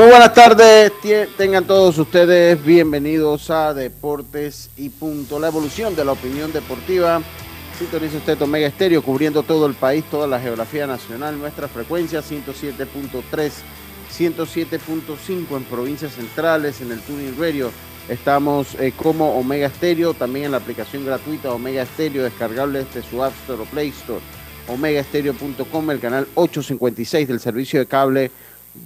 Muy buenas tardes, tengan todos ustedes bienvenidos a Deportes y Punto, la evolución de la opinión deportiva. Sintoniza usted Omega Estéreo cubriendo todo el país, toda la geografía nacional, nuestra frecuencia 107.3, 107.5 en provincias centrales, en el Tuning Radio. Estamos eh, como Omega Estéreo, también en la aplicación gratuita Omega Estéreo, descargable desde su App Store o Play Store, omegaestereo.com, el canal 856 del servicio de cable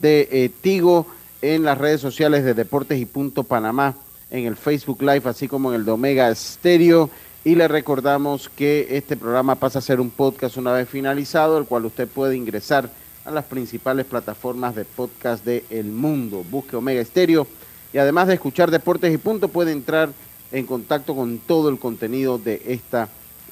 de eh, Tigo en las redes sociales de Deportes y Punto Panamá, en el Facebook Live, así como en el de Omega Stereo. Y le recordamos que este programa pasa a ser un podcast una vez finalizado, el cual usted puede ingresar a las principales plataformas de podcast del el mundo. Busque Omega Stereo y además de escuchar Deportes y Punto, puede entrar en contacto con todo el contenido de esta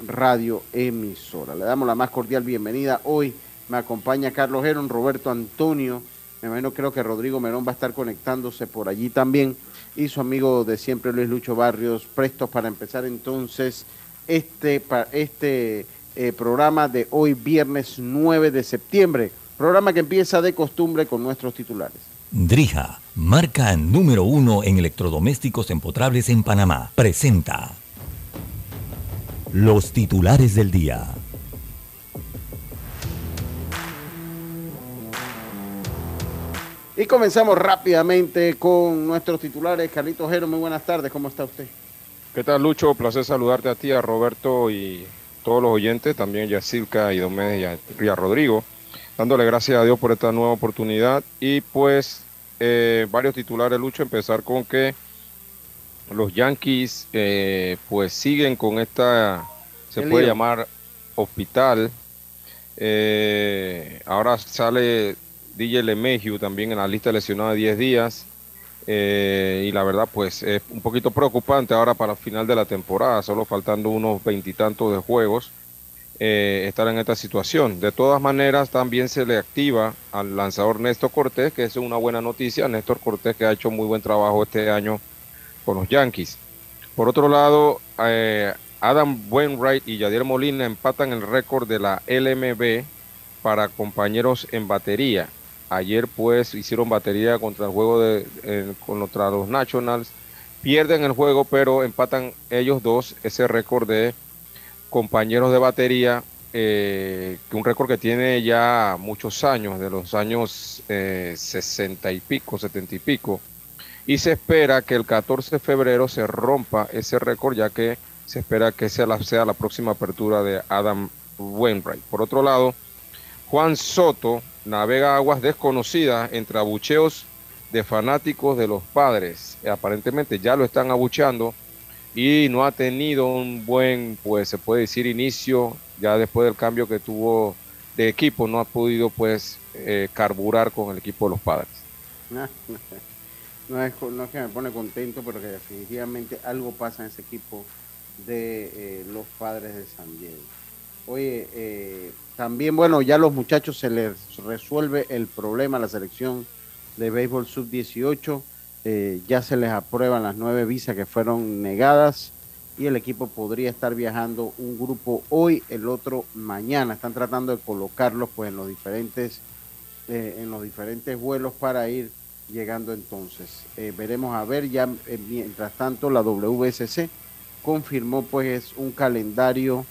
radio emisora. Le damos la más cordial bienvenida. Hoy me acompaña Carlos Heron, Roberto Antonio, me imagino, creo que Rodrigo Merón va a estar conectándose por allí también. Y su amigo de siempre, Luis Lucho Barrios, prestos para empezar entonces este, este eh, programa de hoy, viernes 9 de septiembre. Programa que empieza de costumbre con nuestros titulares. Drija, marca número uno en electrodomésticos empotrables en Panamá, presenta los titulares del día. Y comenzamos rápidamente con nuestros titulares. Carlitos Jero, muy buenas tardes, ¿cómo está usted? ¿Qué tal, Lucho? Placer saludarte a ti, a Roberto y todos los oyentes, también a Silca y Domés y a, Rodrigo, dándole gracias a Dios por esta nueva oportunidad. Y pues, eh, varios titulares, Lucho, empezar con que los Yankees eh, pues siguen con esta, se puede llamar hospital. Eh, ahora sale DJ LeMahieu también en la lista lesionada de 10 días. Eh, y la verdad, pues es un poquito preocupante ahora para el final de la temporada, solo faltando unos veintitantos de juegos, eh, estar en esta situación. De todas maneras, también se le activa al lanzador Néstor Cortés, que es una buena noticia. Néstor Cortés que ha hecho muy buen trabajo este año con los Yankees. Por otro lado, eh, Adam Wainwright y Yadier Molina empatan el récord de la LMB para compañeros en batería. Ayer pues hicieron batería contra el juego de contra los Nationals. Pierden el juego, pero empatan ellos dos ese récord de compañeros de batería, eh, un récord que tiene ya muchos años, de los años eh, 60 y pico, 70 y pico. Y se espera que el 14 de febrero se rompa ese récord, ya que se espera que sea la, sea la próxima apertura de Adam Wainwright. Por otro lado, Juan Soto navega aguas desconocidas entre abucheos de fanáticos de los padres. Aparentemente ya lo están abucheando y no ha tenido un buen, pues se puede decir, inicio ya después del cambio que tuvo de equipo, no ha podido pues eh, carburar con el equipo de los padres. No, es, que me pone contento, pero que definitivamente algo pasa en ese equipo de eh, los padres de San Diego. Oye, eh, también, bueno, ya los muchachos se les resuelve el problema a la selección de béisbol sub-18. Eh, ya se les aprueban las nueve visas que fueron negadas y el equipo podría estar viajando un grupo hoy, el otro mañana. Están tratando de colocarlos pues en los diferentes eh, en los diferentes vuelos para ir llegando entonces. Eh, veremos a ver ya mientras tanto la WSC confirmó pues un calendario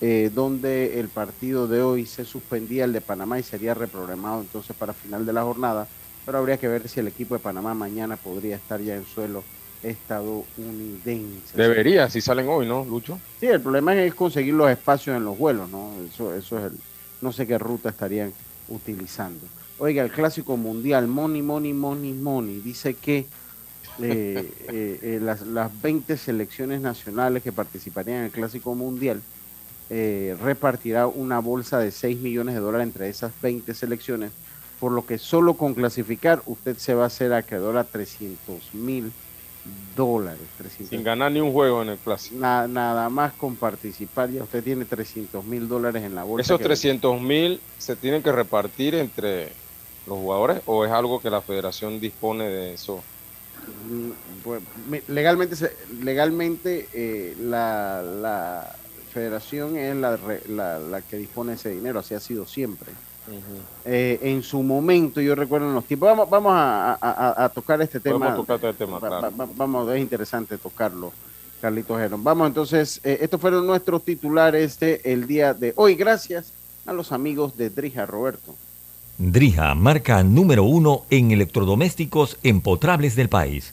eh, donde el partido de hoy se suspendía el de Panamá y sería reprogramado entonces para final de la jornada, pero habría que ver si el equipo de Panamá mañana podría estar ya en suelo estadounidense. Debería, si salen hoy, ¿no, Lucho? Sí, el problema es conseguir los espacios en los vuelos, ¿no? Eso, eso es el, no sé qué ruta estarían utilizando. Oiga, el clásico mundial, Money, Money, Money, Money, dice que eh, eh, eh, las, las 20 selecciones nacionales que participarían en el Clásico Mundial, eh, repartirá una bolsa de 6 millones de dólares entre esas 20 selecciones, por lo que solo con clasificar usted se va a hacer acreedor a 300 mil dólares. 300 Sin ganar ni un juego en el clásico. Na- nada más con participar, ya usted tiene 300 mil dólares en la bolsa. ¿Esos que- 300 mil se tienen que repartir entre los jugadores o es algo que la federación dispone de eso? Mm, pues, me- legalmente legalmente eh, la, la federación es la, re- la, la que dispone ese dinero, así ha sido siempre. Eh, en su momento, yo recuerdo en los tiempos, vamos, vamos a, a- a- a tocar este tema. Podemos tocar este tema, Va- claro. va- va- vamos, es interesante tocarlo, Carlitos Gerón. Vamos entonces, eh, estos fueron nuestros titulares de el día de hoy. Gracias a los amigos de Drija Roberto. Drija, marca número uno en electrodomésticos empotrables del país.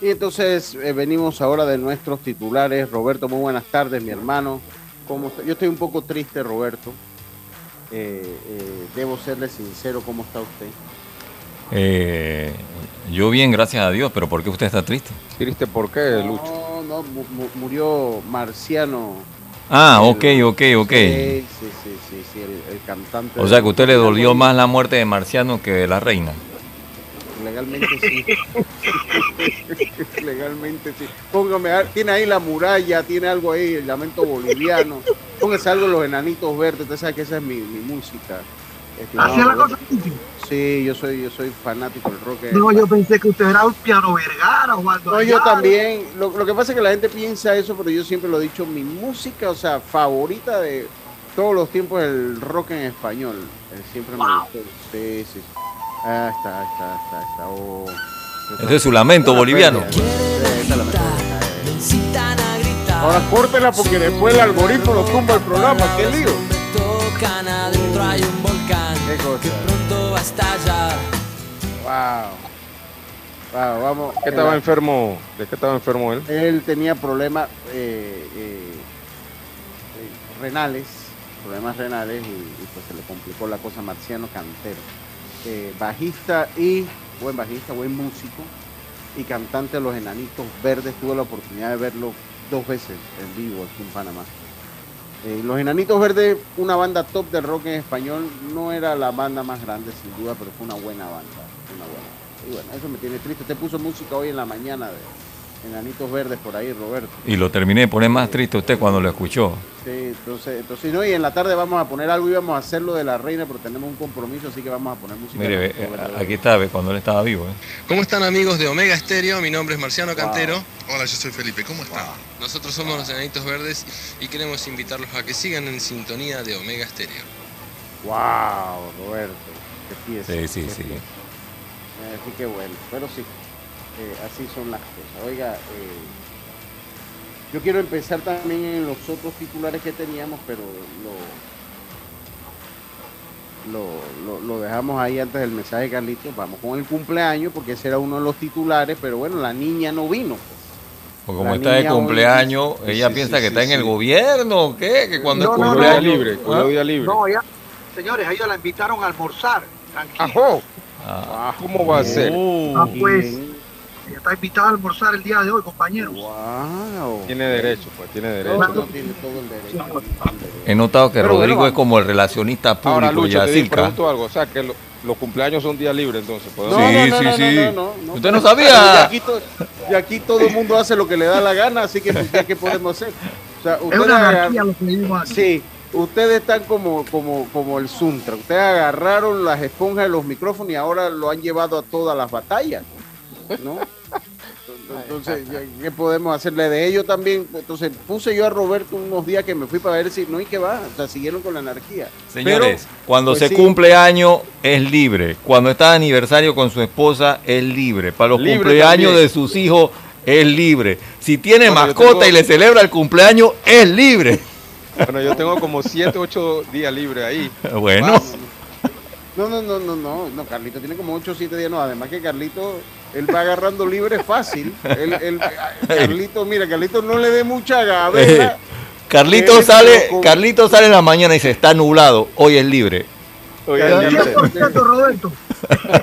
Y entonces eh, venimos ahora de nuestros titulares. Roberto, muy buenas tardes, mi hermano. ¿Cómo está? Yo estoy un poco triste, Roberto. Eh, eh, debo serle sincero, ¿cómo está usted? Eh, yo bien, gracias a Dios, pero ¿por qué usted está triste? ¿Triste por qué, Lucho? No, no, mu- mu- murió Marciano. Ah, El- ok, ok, ok. Sí, sí, sí, sí, sí, el, el cantante. O sea que a usted le dolió más la muerte de Marciano que de la reina. Legalmente sí. Legalmente sí. Póngame, a- tiene ahí la muralla, tiene algo ahí, el lamento boliviano. Póngase algo los enanitos verdes, usted sabe que esa es mi, mi música. estimado Así es la cosa. Sí, yo soy, yo soy fanático del rock. No, yo pensé que usted era un piano vergara o algo. No, yo también. Lo, lo que pasa es que la gente piensa eso, pero yo siempre lo he dicho, mi música, o sea, favorita de todos los tiempos el rock en español. Eh, siempre me gustó. Sí, sí. Ah, está, está, está, está. Oh. Ese es su lamento boliviano. Sí, la. Ahora córtela porque después el algoritmo lo tumba el programa. ¡Qué lío! tocan adentro hay un volcán que pronto va a estallar. Wow. Wow, vamos. ¿Qué estaba enfermo? ¿De qué estaba enfermo él? Él tenía problemas eh, eh, eh, renales, problemas renales y, y, pues se le complicó la cosa. Marciano Cantero, eh, bajista y buen bajista, buen músico y cantante de Los Enanitos Verdes. Tuve la oportunidad de verlo dos veces en vivo aquí en Panamá. Eh, Los Enanitos Verdes, una banda top de rock en español, no era la banda más grande sin duda, pero fue una buena banda. Una buena. Y bueno, eso me tiene triste. Te puso música hoy en la mañana de Enanitos Verdes por ahí, Roberto. Y lo terminé de poner más triste usted cuando lo escuchó. Sí, entonces, entonces no, y en la tarde vamos a poner algo, íbamos a hacerlo de la reina, pero tenemos un compromiso, así que vamos a poner música. Mire, eh, aquí está, ve, cuando él estaba vivo. ¿eh? ¿Cómo están amigos de Omega Estéreo? Mi nombre es Marciano Wow. Cantero. Hola, yo soy Felipe. ¿Cómo están? Nosotros somos los Enanitos Verdes y queremos invitarlos a que sigan en sintonía de Omega Estéreo. Wow, Roberto, qué pieza. Sí, sí, qué sí. pieza. Eh, Así que bueno, pero sí, eh, así son las cosas. Oiga, eh, yo quiero empezar también en los otros titulares que teníamos, pero lo, lo, lo, lo dejamos ahí antes del mensaje de Carlitos. Vamos con el cumpleaños, porque ese era uno de los titulares, pero bueno, la niña no vino. pues. Porque como La está de hoy- cumpleaños, ella sí, piensa sí, que sí, está en el gobierno qué, que cuando No, es no, cumpleaños. libre, cogió ¿Ah? día libre. No, ella, señores, a ella la invitaron a almorzar. Tranquilo. ¡Ajo! Ah, ¿Cómo va a ser? uh, Ah, pues. Está invitada a almorzar el día de hoy, compañeros. Wow. Tiene derecho, pues, tiene derecho. no tiene todo el derecho. he notado que Pero bueno, Rodrigo es como el relacionista Ahora, público Lucho, te Yacirca. pregunto algo. O sea, que lo- los cumpleaños son día libre, entonces. No. Sí, no, no, sí, no, sí. no, no, no, ¿Usted no sabía? Y aquí, to- y aquí todo el mundo hace lo que le da la gana, así que pues, ya qué podemos hacer. O sea, Es una anarquía lo que vivimos aquí. sí, ustedes están como, como, como el Suntra. Ustedes agarraron las esponjas de los micrófonos y ahora lo han llevado a todas las batallas, ¿no? Entonces, ¿qué podemos hacerle de ello también? Entonces, puse yo a Roberto unos días que me fui para ver si no y qué va. O sea, siguieron con la anarquía. Señores, Pero, cuando pues se sí. cumple año es libre. Cuando está de aniversario con su esposa es libre. Para los Libre cumpleaños también. de sus hijos es libre. Si tiene Bueno, mascota tengo- y le celebra el cumpleaños, es libre. Bueno, yo tengo como 7, 8 días libres ahí. Bueno. Más. No, no, no, no, no, no, Carlito tiene como 8 o 7 días, no, además que Carlito, él va agarrando libre fácil. Él, él- Carlito, mira, Carlito no le dé mucha gaveta. Carlito Él, sale, con- Carlito sale en la mañana y dice, está nublado, hoy es libre. Oye, Carlito. libre. Roberto.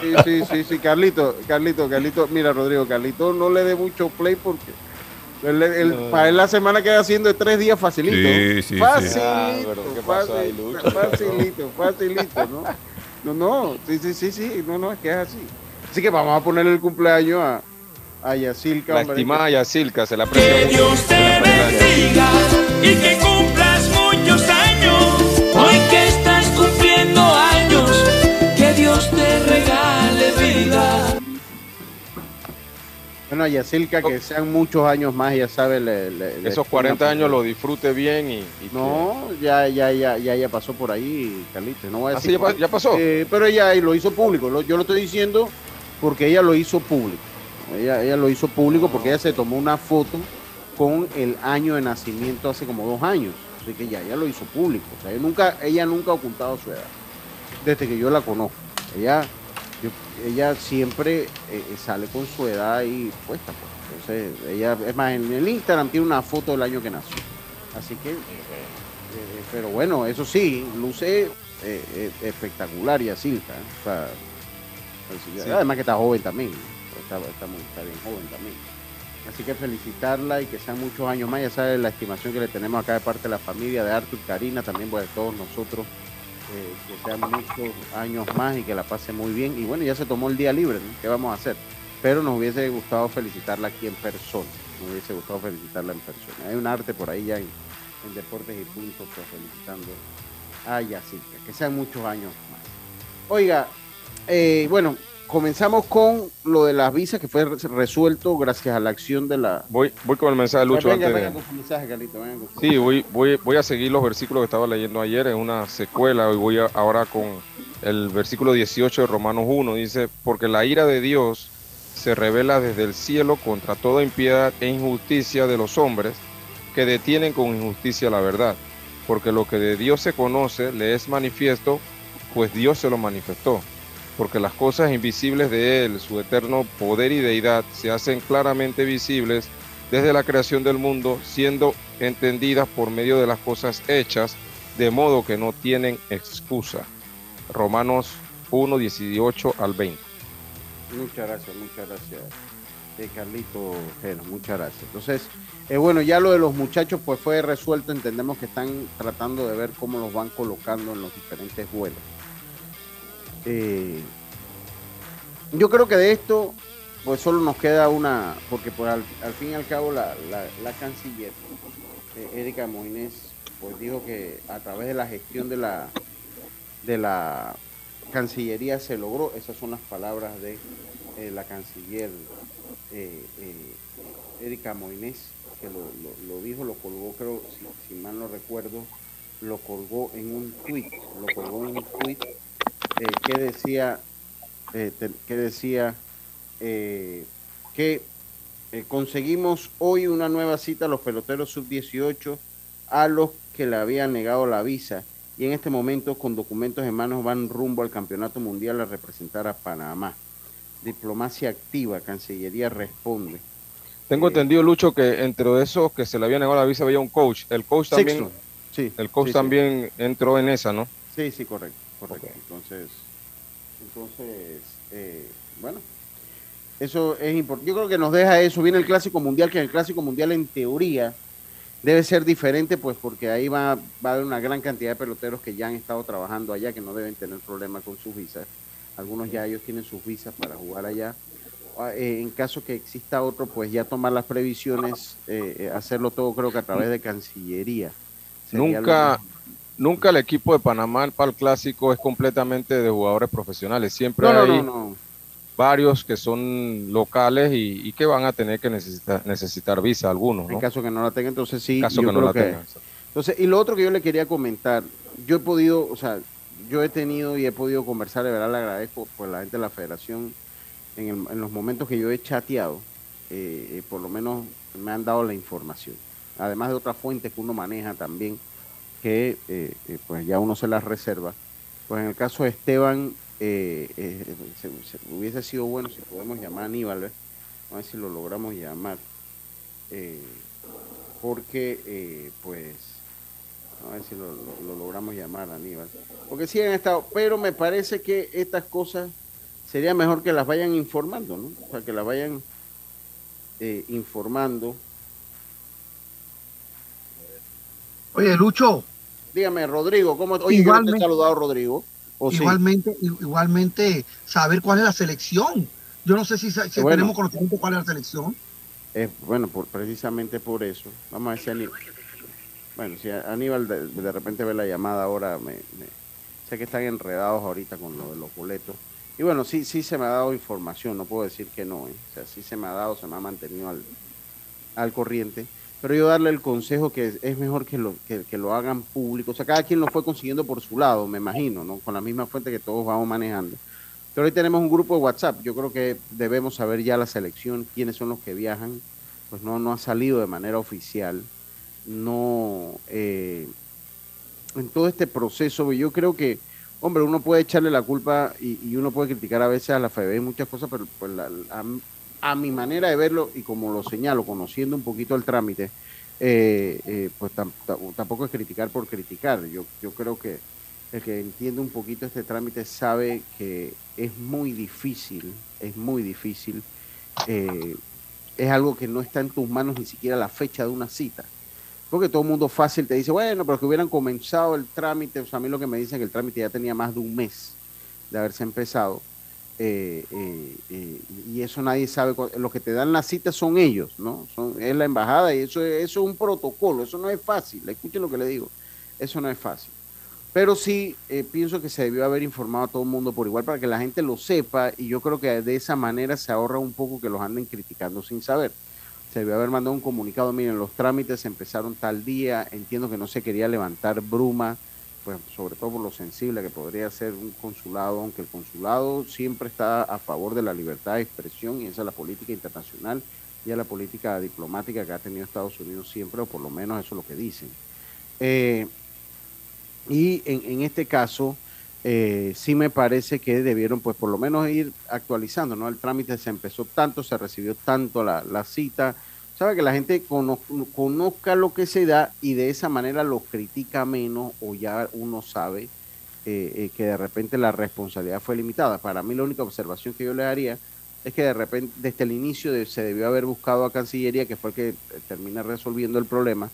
Sí, sí, sí, sí, Carlito, Carlito, Carlito, mira, Rodrigo, Carlito no le dé mucho play porque No. para él la semana queda haciendo de tres días facilito. Sí, sí, sí. facilito, Ah, facilito, facilito, ¿no? No, no, sí, sí, sí, sí, no, no, es que es así. Así que vamos a ponerle el cumpleaños a, a Yacilca. La estimada Yacilca, se la aprecia mucho. Dios te bendiga y que cumplas muchos años. Hoy que estás cumpliendo años, que Dios te regale vida. Bueno, a Yacilca que sean muchos años más, ya sabe. le- le- le- Esos 40 años lo disfrute bien y, y que- No, ya, ya, ya, ya, ya pasó por ahí, Carlito. No voy a ¿Ah, sí, ya, pa- ya pasó. Eh, pero ella lo hizo público. lo- yo lo estoy diciendo porque ella lo hizo público. Ella, ella lo hizo público porque ella se tomó una foto con el año de nacimiento hace como dos años. Así que ya, ella lo hizo público. O sea, ella nunca, ella nunca ha ocultado su edad. Desde que yo la conozco. Ella, ella siempre eh, eh, sale con su edad ahí puesta. pues. Entonces, ella, es más, en el Instagram tiene una foto del año que nació. Así que, eh, pero bueno, eso sí, luce espectacular y así. O sea, Sí. Además que está joven también. Está, está muy- está bien joven también. Así que felicitarla y que sean muchos años más. Ya sabes la estimación que le tenemos acá de parte de la familia, de Artur, Karina, también pues, de todos nosotros. eh, que sean muchos años más y que la pase muy bien. Y bueno, ya se tomó el día libre, ¿no? ¿qué vamos a hacer? Pero nos hubiese gustado felicitarla aquí en persona. Nos hubiese gustado felicitarla en persona. Hay un arte por ahí ya en, en Deportes y Puntos, pues, felicitando a Yacirca. Que sean muchos años más. Oiga, eh, bueno, comenzamos con lo de las visas que fue re- resuelto gracias a la acción de la. Voy, voy con el mensaje de Lucho venga, antes venga de... con su mensaje, Carlito, venga con su- Sí, voy, voy, voy a seguir los versículos que estaba leyendo ayer en una secuela y voy a- ahora con el versículo 18 de Romanos 1. Dice, porque la ira de Dios se revela desde el cielo contra toda impiedad e injusticia de los hombres que detienen con injusticia la verdad. Porque lo que de Dios se conoce le es manifiesto, pues Dios se lo manifestó. Porque las cosas invisibles de Él, su eterno poder y deidad, se hacen claramente visibles desde la creación del mundo, siendo entendidas por medio de las cosas hechas, de modo que no tienen excusa. Romanos 1, 18 al 20. Muchas gracias, muchas gracias, eh, Carlito Geno, muchas gracias. Entonces, eh, bueno, ya lo de los muchachos pues fue resuelto, entendemos que están tratando de ver cómo los van colocando en los diferentes vuelos. Eh, yo creo que de esto pues solo nos queda una, porque pues al, fin y al cabo la, la- canciller, eh, Erika Moines, pues dijo que a través de la gestión de la, de la Cancillería se logró, esas son las palabras de eh, la canciller eh, Erika Moines, que lo, lo- dijo, lo colgó, creo, si, si mal no recuerdo, lo colgó en un tweet, lo colgó en un tweet eh, que decía, eh, que decía eh, que eh, conseguimos hoy una nueva cita a los peloteros sub-18 a los que le habían negado la visa y en este momento con documentos en manos van rumbo al Campeonato Mundial a representar a Panamá. Diplomacia activa, Cancillería responde. Tengo Eh, entendido, Lucho, que entre esos que se le había negado la visa había un coach. El coach también. Sí, el coach sí, sí. también entró en esa, ¿no? Sí, sí, correcto, correcto. Entonces, entonces, eh, bueno, eso es importante. Yo creo que nos deja eso. Viene el Clásico Mundial, que el Clásico Mundial en teoría debe ser diferente, pues porque ahí va, va a haber una gran cantidad de peloteros que ya han estado trabajando allá, que no deben tener problemas con sus visas. Algunos ya ellos tienen sus visas para jugar allá. Ah, eh, en caso que exista otro, pues ya tomar las previsiones, eh, hacerlo todo creo que a través de Cancillería. Sería Nunca. Nunca el equipo de Panamá para el clásico es completamente de jugadores profesionales. Siempre No, hay no, no. varios que son locales y, y que van a tener que necesitar, necesitar visa algunos, En caso que no la tenga, entonces sí. En caso yo que no creo la que- tengan. Entonces, y lo otro que yo le quería comentar, yo he podido, o sea, yo he tenido y he podido conversar, de verdad le agradezco por la gente de la federación en, el- en los momentos que yo he chateado. eh, por lo menos me han dado la información. Además de otras fuentes que uno maneja también, que pues ya uno se las reserva. Pues en el caso de Esteban, hubiese sido bueno si podemos llamar a Aníbal, vamos a ver si lo logramos llamar. porque, pues, a ver si lo, logramos llamar, Aníbal. Porque sí han estado, pero me parece que estas cosas sería mejor que las vayan informando, ¿no? O sea, que las vayan eh, informando. Oye, Lucho. Dígame, Rodrigo, ¿cómo igualmente, te he saludado, Rodrigo. igualmente, igualmente, saber cuál es la selección. Yo no sé si, tenemos conocimiento cuál es la selección. bueno, por, precisamente por eso. Vamos a ver si bueno, si Aníbal de, repente ve la llamada ahora, me, sé que están enredados ahorita con lo de los boletos. Y bueno, sí, sí se me ha dado información, no puedo decir que no, ¿eh? o sea, sí se me ha dado, se me ha mantenido al, al corriente. Pero yo darle el consejo que es, mejor que lo, que, lo hagan público. O sea, cada quien lo fue consiguiendo por su lado, me imagino, ¿no? Con la misma fuente que todos vamos manejando. Pero hoy tenemos un grupo de WhatsApp. Yo creo que debemos saber ya la selección, quiénes son los que viajan. Pues no, no ha salido de manera oficial no, eh, en todo este proceso, yo creo que, hombre, uno puede echarle la culpa y, uno puede criticar a veces a la FEB muchas cosas, pero pues, a, mi manera de verlo y como lo señalo, conociendo un poquito el trámite, eh, eh, pues tampoco es criticar por criticar. Yo, creo que el que entiende un poquito este trámite sabe que es muy difícil, es muy difícil. es algo que no está en tus manos ni siquiera la fecha de una cita porque todo el mundo fácil te dice, bueno, pero que hubieran comenzado el trámite, o sea, a mí lo que me dicen que el trámite ya tenía más de un mes de haberse empezado, eh, eh, eh, y eso nadie sabe, lo que te dan la cita son ellos, ¿no? Son, es la embajada y eso, eso es un protocolo, eso no es fácil, escuchen lo que le digo, eso no es fácil. Pero sí pienso que se debió haber informado a todo el mundo por igual para que la gente lo sepa y yo creo que de esa manera se ahorra un poco que los anden criticando sin saber se debió haber mandado un comunicado, miren, los trámites empezaron tal día, entiendo que no se quería levantar bruma, pues sobre todo por lo sensible que podría ser un consulado, aunque el consulado siempre está a favor de la libertad de expresión y esa es la política internacional y es la política diplomática que ha tenido Estados Unidos siempre, o por lo menos eso es lo que dicen. Eh, y en, este caso, eh, sí me parece que debieron, pues por lo menos ir actualizando, ¿no? El trámite se empezó tanto, se recibió tanto la, la cita, sabe que la gente conozca lo que se da y de esa manera lo critica menos o ya uno sabe eh, eh, que de repente la responsabilidad fue limitada. Para mí la única observación que yo le haría es que de repente desde el inicio se debió haber buscado a Cancillería, que fue el que eh, termina resolviendo el problema.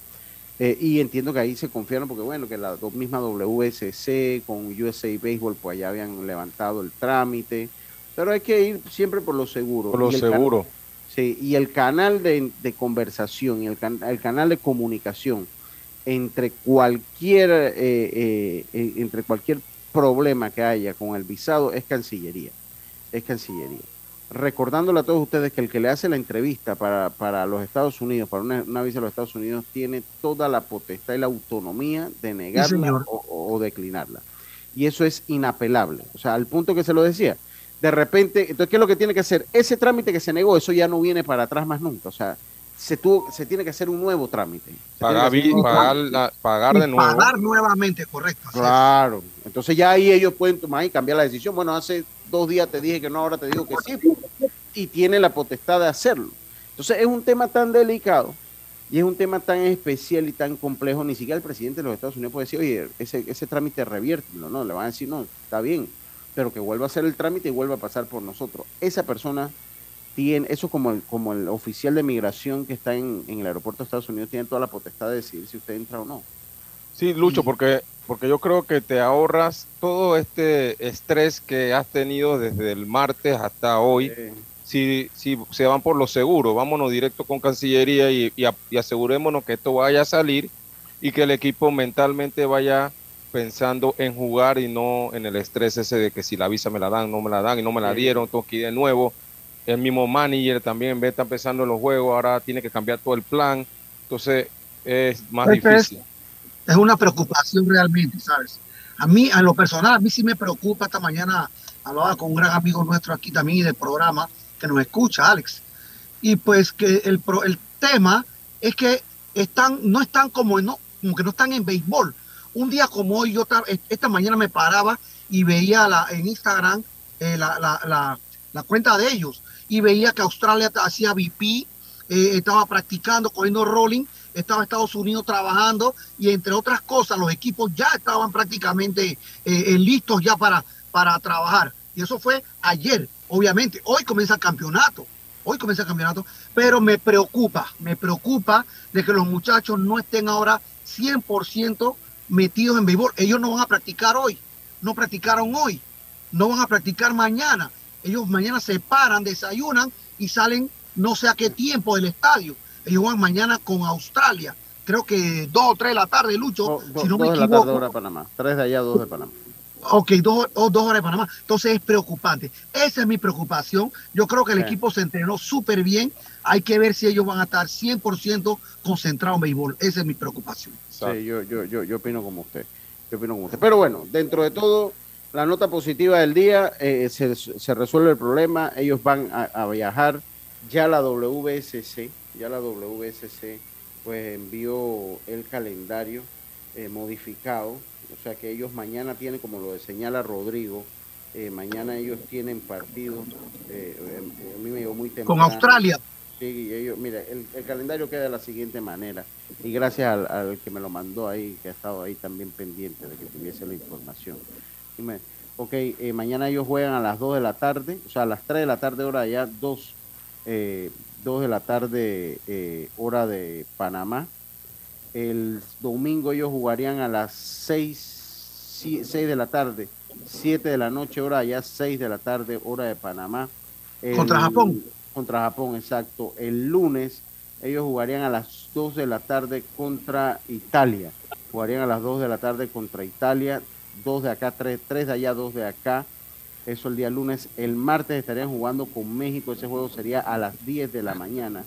y entiendo que ahí se confiaron porque bueno, que la misma WSC con USA Baseball pues ya habían levantado el trámite. Pero hay que ir siempre por lo seguro. Por lo seguro. Sí, y el canal de, conversación y el, canal de comunicación entre cualquier, eh, eh, entre cualquier problema que haya con el visado es Cancillería. Es Cancillería. Recordándole a todos ustedes que el que le hace la entrevista para, los Estados Unidos, para una, visa a los Estados Unidos, tiene toda la potestad y la autonomía de negarla o, o declinarla. Y eso es inapelable. O sea, al punto que se lo decía, de repente, entonces, ¿qué es lo que tiene que hacer? Ese trámite que se negó, eso ya no viene para atrás más nunca. O sea, se, tuvo, se tiene que hacer un nuevo trámite. Pagar, pagar, de nuevo. Pagar nuevamente, correcto. Claro. Entonces ya ahí ellos pueden tomar y cambiar la decisión. Bueno, hace dos días te dije que no, ahora te digo que sí. Y tiene la potestad de hacerlo. Entonces es un tema tan delicado y es un tema tan especial y tan complejo. Ni siquiera el presidente de los Estados Unidos puede decir, oye, ese, ese trámite reviértelo. No, le van a decir, no, está bien pero que vuelva a hacer el trámite y vuelva a pasar por nosotros. Esa persona tiene, eso como el, como el oficial de migración que está en, el aeropuerto de Estados Unidos, tiene toda la potestad de decidir si usted entra o no. Sí, Lucho, porque, porque yo creo que te ahorras todo este estrés que has tenido desde el martes hasta hoy. Si, si se van por lo seguro, vámonos directo con Cancillería y, y asegurémonos que esto vaya a salir y que el equipo mentalmente vaya pensando en jugar y no en el estrés ese de que si la visa me la dan, no me la dan y no me la dieron, tengo que ir de nuevo. El mismo manager también ve está empezando en los juegos, ahora tiene que cambiar todo el plan. Entonces es más difícil. Es, una preocupación realmente, ¿sabes? A mí, a lo personal, a mí sí me preocupa. Esta mañana hablaba con un gran amigo nuestro aquí también del programa que nos escucha, Alex. y pues que el, el tema es que están, no están como, no, como que no están en béisbol. Un día como hoy, yo esta mañana me paraba y veía en Instagram eh, la, cuenta de ellos y veía que Australia hacía VP, eh, estaba practicando, cogiendo rolling, estaba Estados Unidos trabajando y entre otras cosas los equipos ya estaban prácticamente eh, listos ya para, para trabajar. Y eso fue ayer, obviamente. Hoy comienza el campeonato. Hoy comienza el campeonato, pero me preocupa, me preocupa de que los muchachos no estén ahora 100% metidos en béisbol. Ellos no van a practicar hoy, no practicaron hoy, no van a practicar mañana. Ellos mañana se paran, desayunan y salen no sé a qué tiempo del estadio. Ellos van mañana con Australia. Creo que dos o tres de la tarde, Lucho. si no me equivoco. De la tarde, hora de Panamá. Tres de allá, dos de Panamá. Ok, dos, dos horas de Panamá. Entonces es preocupante. Esa es mi preocupación. Yo creo que el equipo se entrenó súper bien. Hay que ver si ellos van a estar 100% concentrados en béisbol. Esa es mi preocupación. Sí, yo, yo, yo, yo opino como usted. Yo opino como usted. Pero bueno, dentro de todo, la nota positiva del día, eh, se, se, resuelve el problema. Ellos van a, viajar. Ya la WSC, ya la WSC, pues envió el calendario eh, modificado o sea que ellos mañana tienen, como lo señala Rodrigo, eh, mañana ellos tienen partido. Eh, a mí me llegó muy temprano. Con Australia. Sí, ellos, mira, el, calendario queda de la siguiente manera. Y gracias al, que me lo mandó ahí, que ha estado ahí también pendiente de que tuviese la información. ok, mañana ellos juegan a las 2 de la tarde, o sea, a las 3 de la tarde, hora allá, 2, 2 de la tarde, hora de Panamá. El domingo ellos jugarían a las 6, 6 de la tarde, 7 de la noche, hora allá, 6 de la tarde, hora de Panamá. contra Japón. Contra Japón, exacto. El lunes ellos jugarían a las 2 de la tarde contra Italia. Jugarían a las 2 de la tarde contra Italia. 2 de acá, 3, 3 de allá, 2 de acá. Eso el día lunes. El martes estarían jugando con México. Ese juego sería a las 10 de la mañana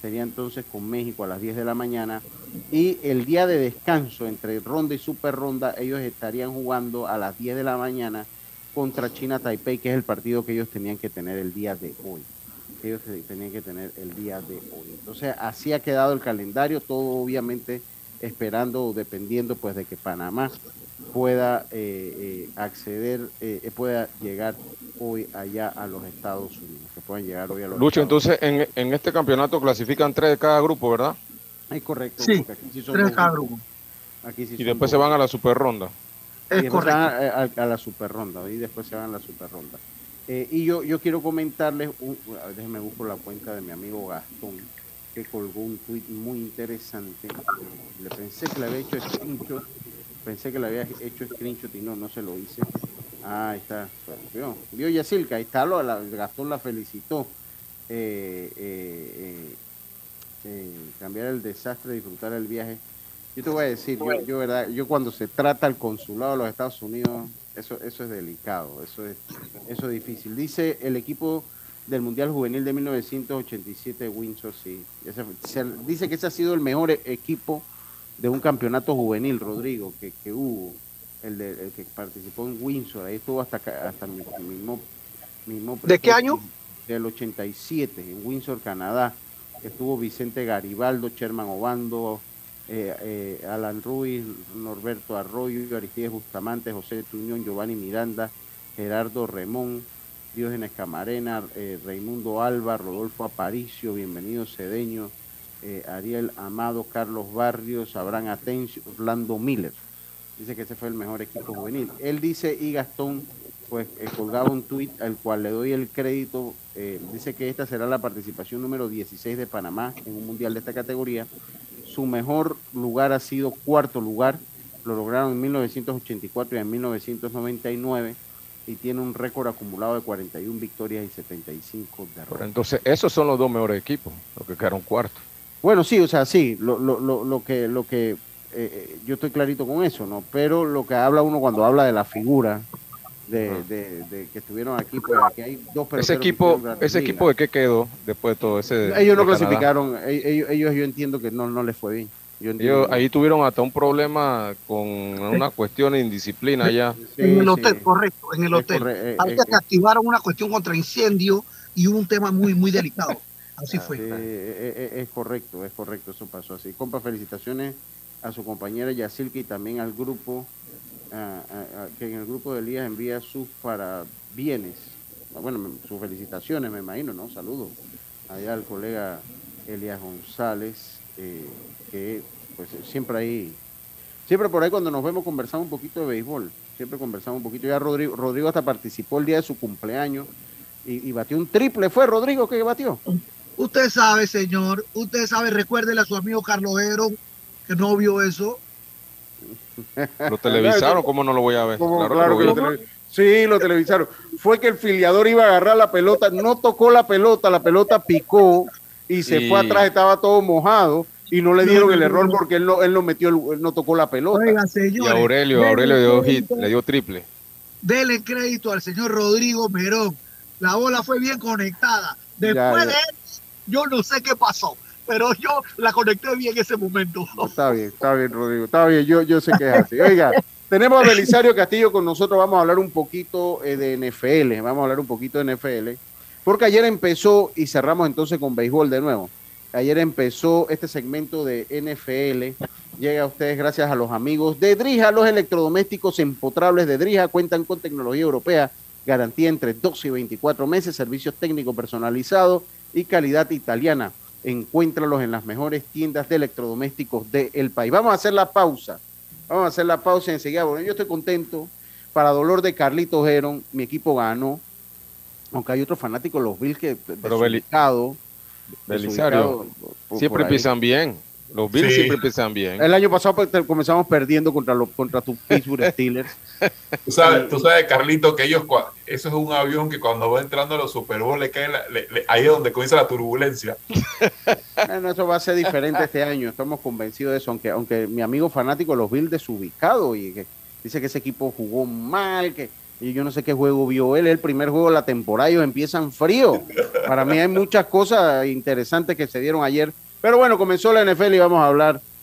sería entonces con México a las 10 de la mañana. Y el día de descanso entre ronda y super ronda, ellos estarían jugando a las 10 de la mañana contra China Taipei, que es el partido que ellos tenían que tener el día de hoy. Ellos tenían que tener el día de hoy. Entonces, así ha quedado el calendario, todo obviamente esperando o dependiendo pues de que Panamá pueda eh, eh, acceder, eh, pueda llegar hoy allá a los Estados Unidos, que puedan llegar hoy a los Lucho, entonces en, en, este campeonato clasifican tres de cada grupo, ¿verdad? Es correcto. Sí, tres de cada grupo. y después se van a la super ronda. Es correcto. A, a, la super ronda, y después se van a la super ronda. Y yo, yo quiero comentarles, un, déjenme buscar la cuenta de mi amigo Gastón, que colgó un tweet muy interesante. Le pensé que le había hecho screenshot pensé que le había hecho screenshot y no, no se lo hice. Ah, ahí está. Vio, vio Yacilca, ahí está, lo, Gastón la felicitó. Eh, eh, eh, cambiar el desastre, disfrutar el viaje. Yo te voy a decir, yo, verdad, yo cuando se trata el consulado de los Estados Unidos, eso, eso es delicado, eso es, eso es difícil. Dice el equipo del Mundial Juvenil de 1987 Windsor, sí. dice que ese ha sido el mejor equipo de un campeonato juvenil, Rodrigo, que, que hubo, el, de, que participó en Windsor, ahí estuvo hasta, hasta mi, mismo, mismo... ¿De qué año? Del 87, en Windsor, Canadá. Estuvo Vicente Garibaldo, Sherman Obando, eh, eh, Alan Ruiz, Norberto Arroyo, Aristides Bustamante, José Tuñón, Giovanni Miranda, Gerardo Remón, Diógenes Camarena, eh, Raimundo Alba, Rodolfo Aparicio, bienvenido Cedeño, Ariel Amado, Carlos Barrios, Abraham Atencio, Orlando Miller. Dice que ese fue el mejor equipo juvenil. Él dice, y Gastón, pues colgaba un tuit al cual le doy el crédito. Dice que esta será la participación número 16 de Panamá en un mundial de esta categoría. Su mejor lugar ha sido cuarto lugar. Lo lograron en 1984 y en 1999 y tiene un récord acumulado de 41 victorias y 75 derrotas. entonces, esos son los dos mejores equipos, los que quedaron cuartos. Bueno, sí, o sea, sí, lo, lo, lo, lo que, lo que eh, eh, yo estoy clarito con eso, ¿no? Pero lo que habla uno cuando habla de la figura de, de, que estuvieron aquí, pues aquí hay dos personas. Ese equipo, ese equipo de qué quedó después de todo ese. Ellos no clasificaron, e, ellos, ellos, yo entiendo que no, no les fue bien. ellos, ahí tuvieron hasta un problema con una cuestión de indisciplina allá. en el hotel, correcto, en el hotel. Hay eh, que activaron una cuestión contra incendio y un tema muy, muy delicado. Así fue. Sí, eh, eh, es, correcto, es correcto, eso pasó así. Compa, felicitaciones a su compañera Yacilca y también al grupo, que en el grupo de Elías envía sus parabienes. Bueno, sus felicitaciones, me imagino, ¿no? Saludos allá al colega Elías González, eh, que pues siempre ahí, siempre por ahí cuando nos vemos conversamos un poquito de béisbol, siempre conversamos un poquito. Ya Rodrigo, Rodrigo hasta participó el día de su cumpleaños y, batió un triple. ¿Fue Rodrigo que batió? Usted sabe, señor, usted sabe, recuérdele a su amigo Carlos Ero, que no vio eso. Lo televisaron, ¿cómo no lo voy a ver? Claro, que lo, Sí, lo televisaron. Fue que el filiador iba a agarrar la pelota, no tocó la pelota, la pelota picó y se fue atrás, estaba todo mojado y no le dieron el error porque él no, él no metió, él no tocó la pelota. y Aurelio, Aurelio dio hit, le dio triple. Dele crédito al señor Rodrigo Merón. La bola fue bien conectada. Después de eso, yo no sé qué pasó, pero yo la conecté bien en ese momento. Está bien, está bien, Rodrigo. Está bien, yo, yo sé que es así. Oiga, tenemos a Belisario Castillo con nosotros. Vamos a hablar un poquito eh, de NFL. Vamos a hablar un poquito de NFL. Porque ayer empezó y cerramos entonces con béisbol de nuevo. Ayer empezó este segmento de NFL. Llega a ustedes gracias a los amigos de Drija. Los electrodomésticos empotrables de Drija cuentan con tecnología europea, garantía entre 12 y 24 meses, servicios técnicos personalizados y calidad italiana. Encuéntralos en las mejores tiendas de electrodomésticos del país. Vamos a hacer la pausa. Vamos a hacer la pausa enseguida. Bueno, yo estoy contento. Para dolor de Carlitos Heron, mi equipo ganó. Aunque hay otros fanáticos, los Bills que Pero Belisario, siempre empiezan bien. Los Bills siempre empiezan bien. El año pasado pues, comenzamos perdiendo contra, los, contra tu Pittsburgh Steelers. tú, sabes, tú sabes, Carlito, que ellos, eso es un avión que cuando va entrando a los Super Bowl le cae, ahí es donde comienza la turbulencia. Bueno, eso va a ser diferente este año, estamos convencidos de eso, aunque, aunque mi amigo fanático los Bills desubicado y que dice que ese equipo jugó mal, que y yo no sé qué juego vio él, el primer juego de la temporada, ellos empiezan frío. Para mí hay muchas cosas interesantes que se dieron ayer pero bueno, comenzó la NFL y vamos a hablar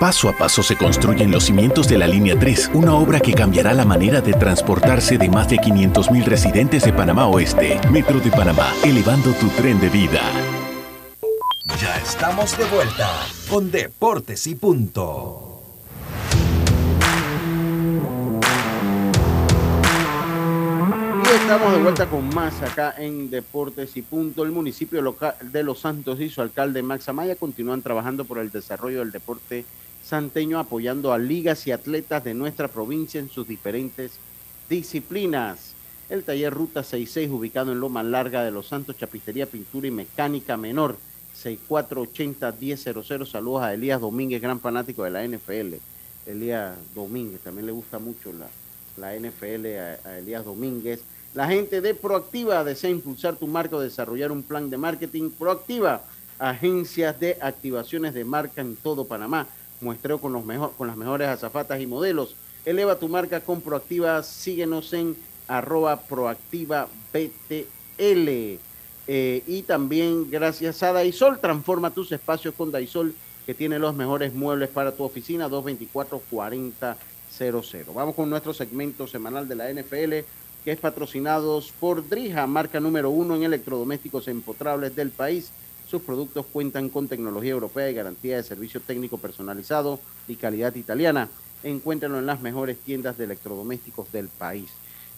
Paso a paso se construyen los cimientos de la Línea 3, una obra que cambiará la manera de transportarse de más de 500.000 residentes de Panamá Oeste. Metro de Panamá, elevando tu tren de vida. Ya estamos de vuelta con Deportes y Punto. Y estamos de vuelta con más acá en Deportes y Punto. El municipio local de Los Santos y su alcalde Max Amaya continúan trabajando por el desarrollo del deporte santeño, apoyando a ligas y atletas de nuestra provincia en sus diferentes disciplinas. El taller Ruta 66, ubicado en Loma Larga de Los Santos, Chapistería, Pintura y Mecánica Menor, 6480-1000. Saludos a Elías Domínguez, gran fanático de la NFL. Elías Domínguez, también le gusta mucho la, la NFL a, a Elías Domínguez. La gente de Proactiva desea impulsar tu marca o desarrollar un plan de marketing. Proactiva, agencias de activaciones de marca en todo Panamá. Muestreo con, los mejor, con las mejores azafatas y modelos. Eleva tu marca con Proactiva. Síguenos en arroba proactiva BTL. Eh, y también gracias a Daisol, transforma tus espacios con Daisol, que tiene los mejores muebles para tu oficina, 224-4000. Vamos con nuestro segmento semanal de la NFL, que es patrocinados por Drija, marca número uno en electrodomésticos empotrables del país. Sus productos cuentan con tecnología europea y garantía de servicio técnico personalizado y calidad italiana. Encuéntrenlo en las mejores tiendas de electrodomésticos del país.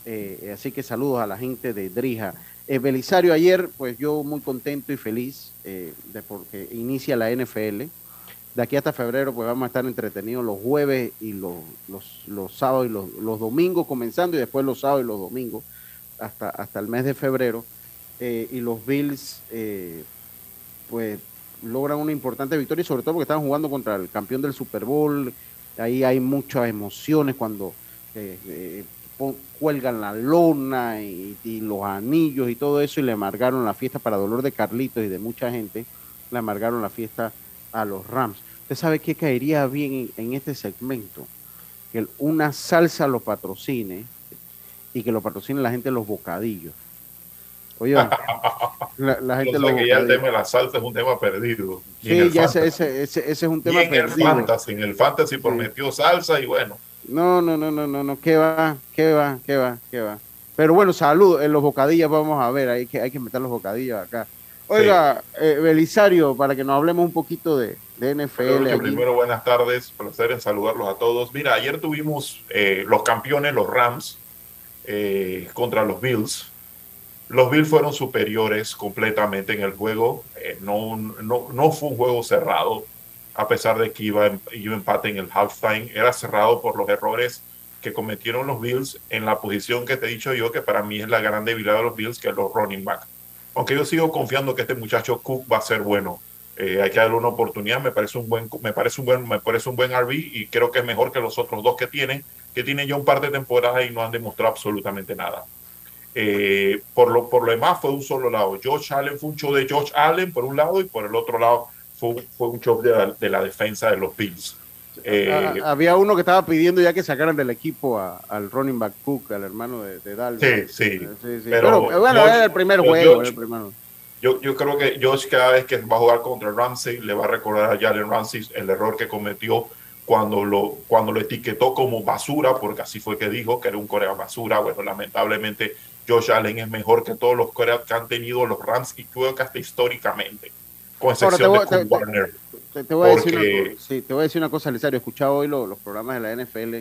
Eh, así que saludos a la gente de Drija. Eh, Belisario, ayer, pues yo muy contento y feliz eh, de porque inicia la NFL. De aquí hasta febrero, pues vamos a estar entretenidos los jueves y los, los, los sábados y los, los, domingos comenzando y después los sábados y los domingos hasta, hasta el mes de febrero. Eh, y los Bills, pues logran una importante victoria, sobre todo porque están jugando contra el campeón del Super Bowl. Ahí hay muchas emociones cuando eh, cuelgan la lona y, y, los anillos y todo eso y le amargaron la fiesta para dolor de Carlitos y de mucha gente, le amargaron la fiesta a los Rams. ¿Usted sabe qué caería bien en, en este segmento? Que una salsa lo patrocine y que lo patrocine la gente los bocadillos. Oye, la, la gente lo que ya el tema de la salsa es un tema perdido. Sí, ya ese, ese, ese, ese, es un tema en perdido. El fantasy, en el fantasy prometió salsa y bueno. No, no, no, no, no, no, qué va, qué va, qué va, qué va. Pero bueno, salud, en los bocadillos vamos a ver, hay que, hay que meter los bocadillos acá. Oiga, sí. eh, Belisario, para que nos hablemos un poquito de, de NFL. Primero, buenas tardes, placer en saludarlos a todos. Mira, ayer tuvimos eh, los campeones, los Rams, eh, contra los Bills. Los Bills fueron superiores completamente en el juego. Eh, no, no, no fue un juego cerrado, a pesar de que iba, iba empate en el halftime. Era cerrado por los errores que cometieron los Bills en la posición que te he dicho yo, que para mí es la gran debilidad de los Bills, que es los running back. Aunque yo sigo confiando que este muchacho Cook va a ser bueno. Eh, hay que darle una oportunidad. Me parece un buen, me parece un buen, me parece un buen RB y creo que es mejor que los otros dos que tienen, que tienen ya un par de temporadas y no han demostrado absolutamente nada. Eh, por, lo, por lo demás fue un solo lado. George Allen fue un show de George Allen por un lado y por el otro lado fue, fue un show de la, de la defensa de los Bills. Eh, Ah, había uno que estaba pidiendo ya que sacaran del equipo a- al running back Cook, al hermano de, de Dalvin. Sí, sí. Sí, sí. Pero Pero, bueno, era el primer juego. El primero. Yo, yo creo que Josh cada vez que va a jugar contra Ramsey le va a recordar a Jalen Ramsey el error que cometió cuando lo, cuando lo etiquetó como basura, porque así fue que dijo que era un corea basura. Bueno, lamentablemente Josh Allen es mejor que todos los coreas que han tenido los Rams y creo que hasta históricamente, con excepción voy- de Kurt Warner. Te, te voy a decir Porque- una, sí, te voy a decir una cosa, Lizario. He escuchado hoy lo- los programas de la NFL.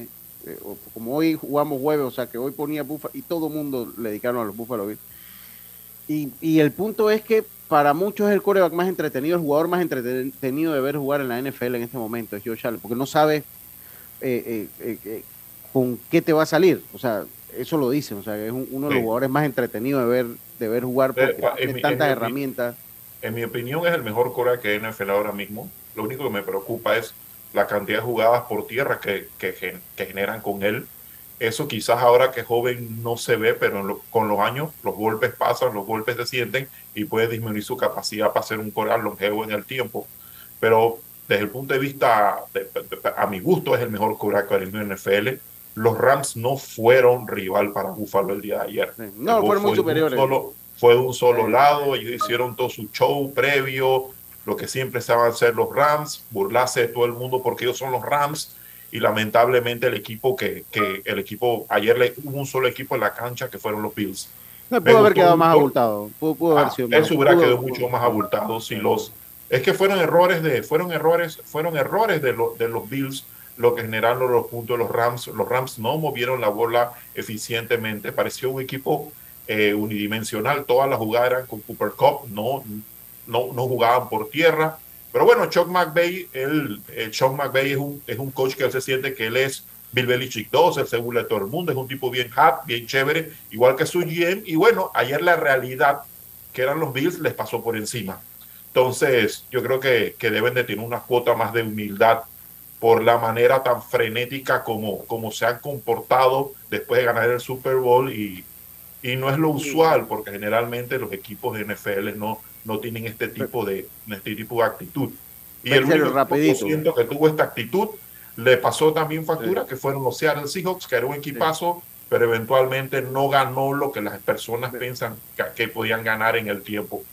eh, como hoy jugamos jueves, o sea que hoy ponía Buffalo y todo el mundo le dedicaron a los Buffalo Bills. Y, y el punto es que para muchos es el coreback más entretenido, el jugador más entretenido de ver jugar en la NFL en este momento es Josh Allen, porque no sabe eh, eh, eh, eh, con qué te va a salir. O sea, eso lo dicen. O sea, es un- uno de los Sí. jugadores más entretenidos de ver, de ver jugar porque Eh, tiene mi- tantas en mi- herramientas. En mi opinión es el mejor coreback que hay en NFL ahora mismo. Lo único que me preocupa es la cantidad de jugadas por tierra que, que, gen- que generan con él. Eso quizás ahora que es joven no se ve, pero lo- con los años los golpes pasan, los golpes se sienten y puede disminuir su capacidad para ser un coreback longevo en el tiempo. Pero desde el punto de vista, de- de- a mi gusto, es el mejor coreback que hay en NFL. Los Rams no fueron rival para Buffalo el día de ayer. No, El fueron muy fue un superiores. solo- fue de un solo lado, ellos hicieron todo su show previo, lo que siempre saben hacer los Rams, burlarse de todo el mundo porque ellos son los Rams y lamentablemente el equipo que, que el equipo ayer le hubo un solo equipo en la cancha que fueron los Bills. No, pudo haber quedado más abultado. Pudo, pudo haber Ah, sido más. eso hubiera pudo- quedado mucho más abultado si los es que fueron errores de fueron errores fueron errores de, los de los Bills lo que generaron los puntos de los Rams los Rams no movieron la bola eficientemente pareció un equipo eh, unidimensional todas las jugadas eran con Cooper Cup no no no jugaban por tierra pero bueno Chuck McVay él eh, Chuck McVay es un es un coach que él se siente que él es Bill Belichick 2, el seguro de todo el mundo, es un tipo bien hot, bien chévere, igual que su GM. Y bueno, ayer la realidad que eran los Bills les pasó por encima. Entonces, yo creo que, que deben de tener una cuota más de humildad por la manera tan frenética como, como se han comportado después de ganar el Super Bowl y, y no es lo usual porque generalmente los equipos de NFL no, no tienen este tipo de, este tipo de actitud. Y el único que tuvo esta actitud le pasó también factura que fueron los Seattle Seahawks, que era un equipazo, pero eventualmente no ganó lo que las personas piensan que, que podían ganar en el tiempo.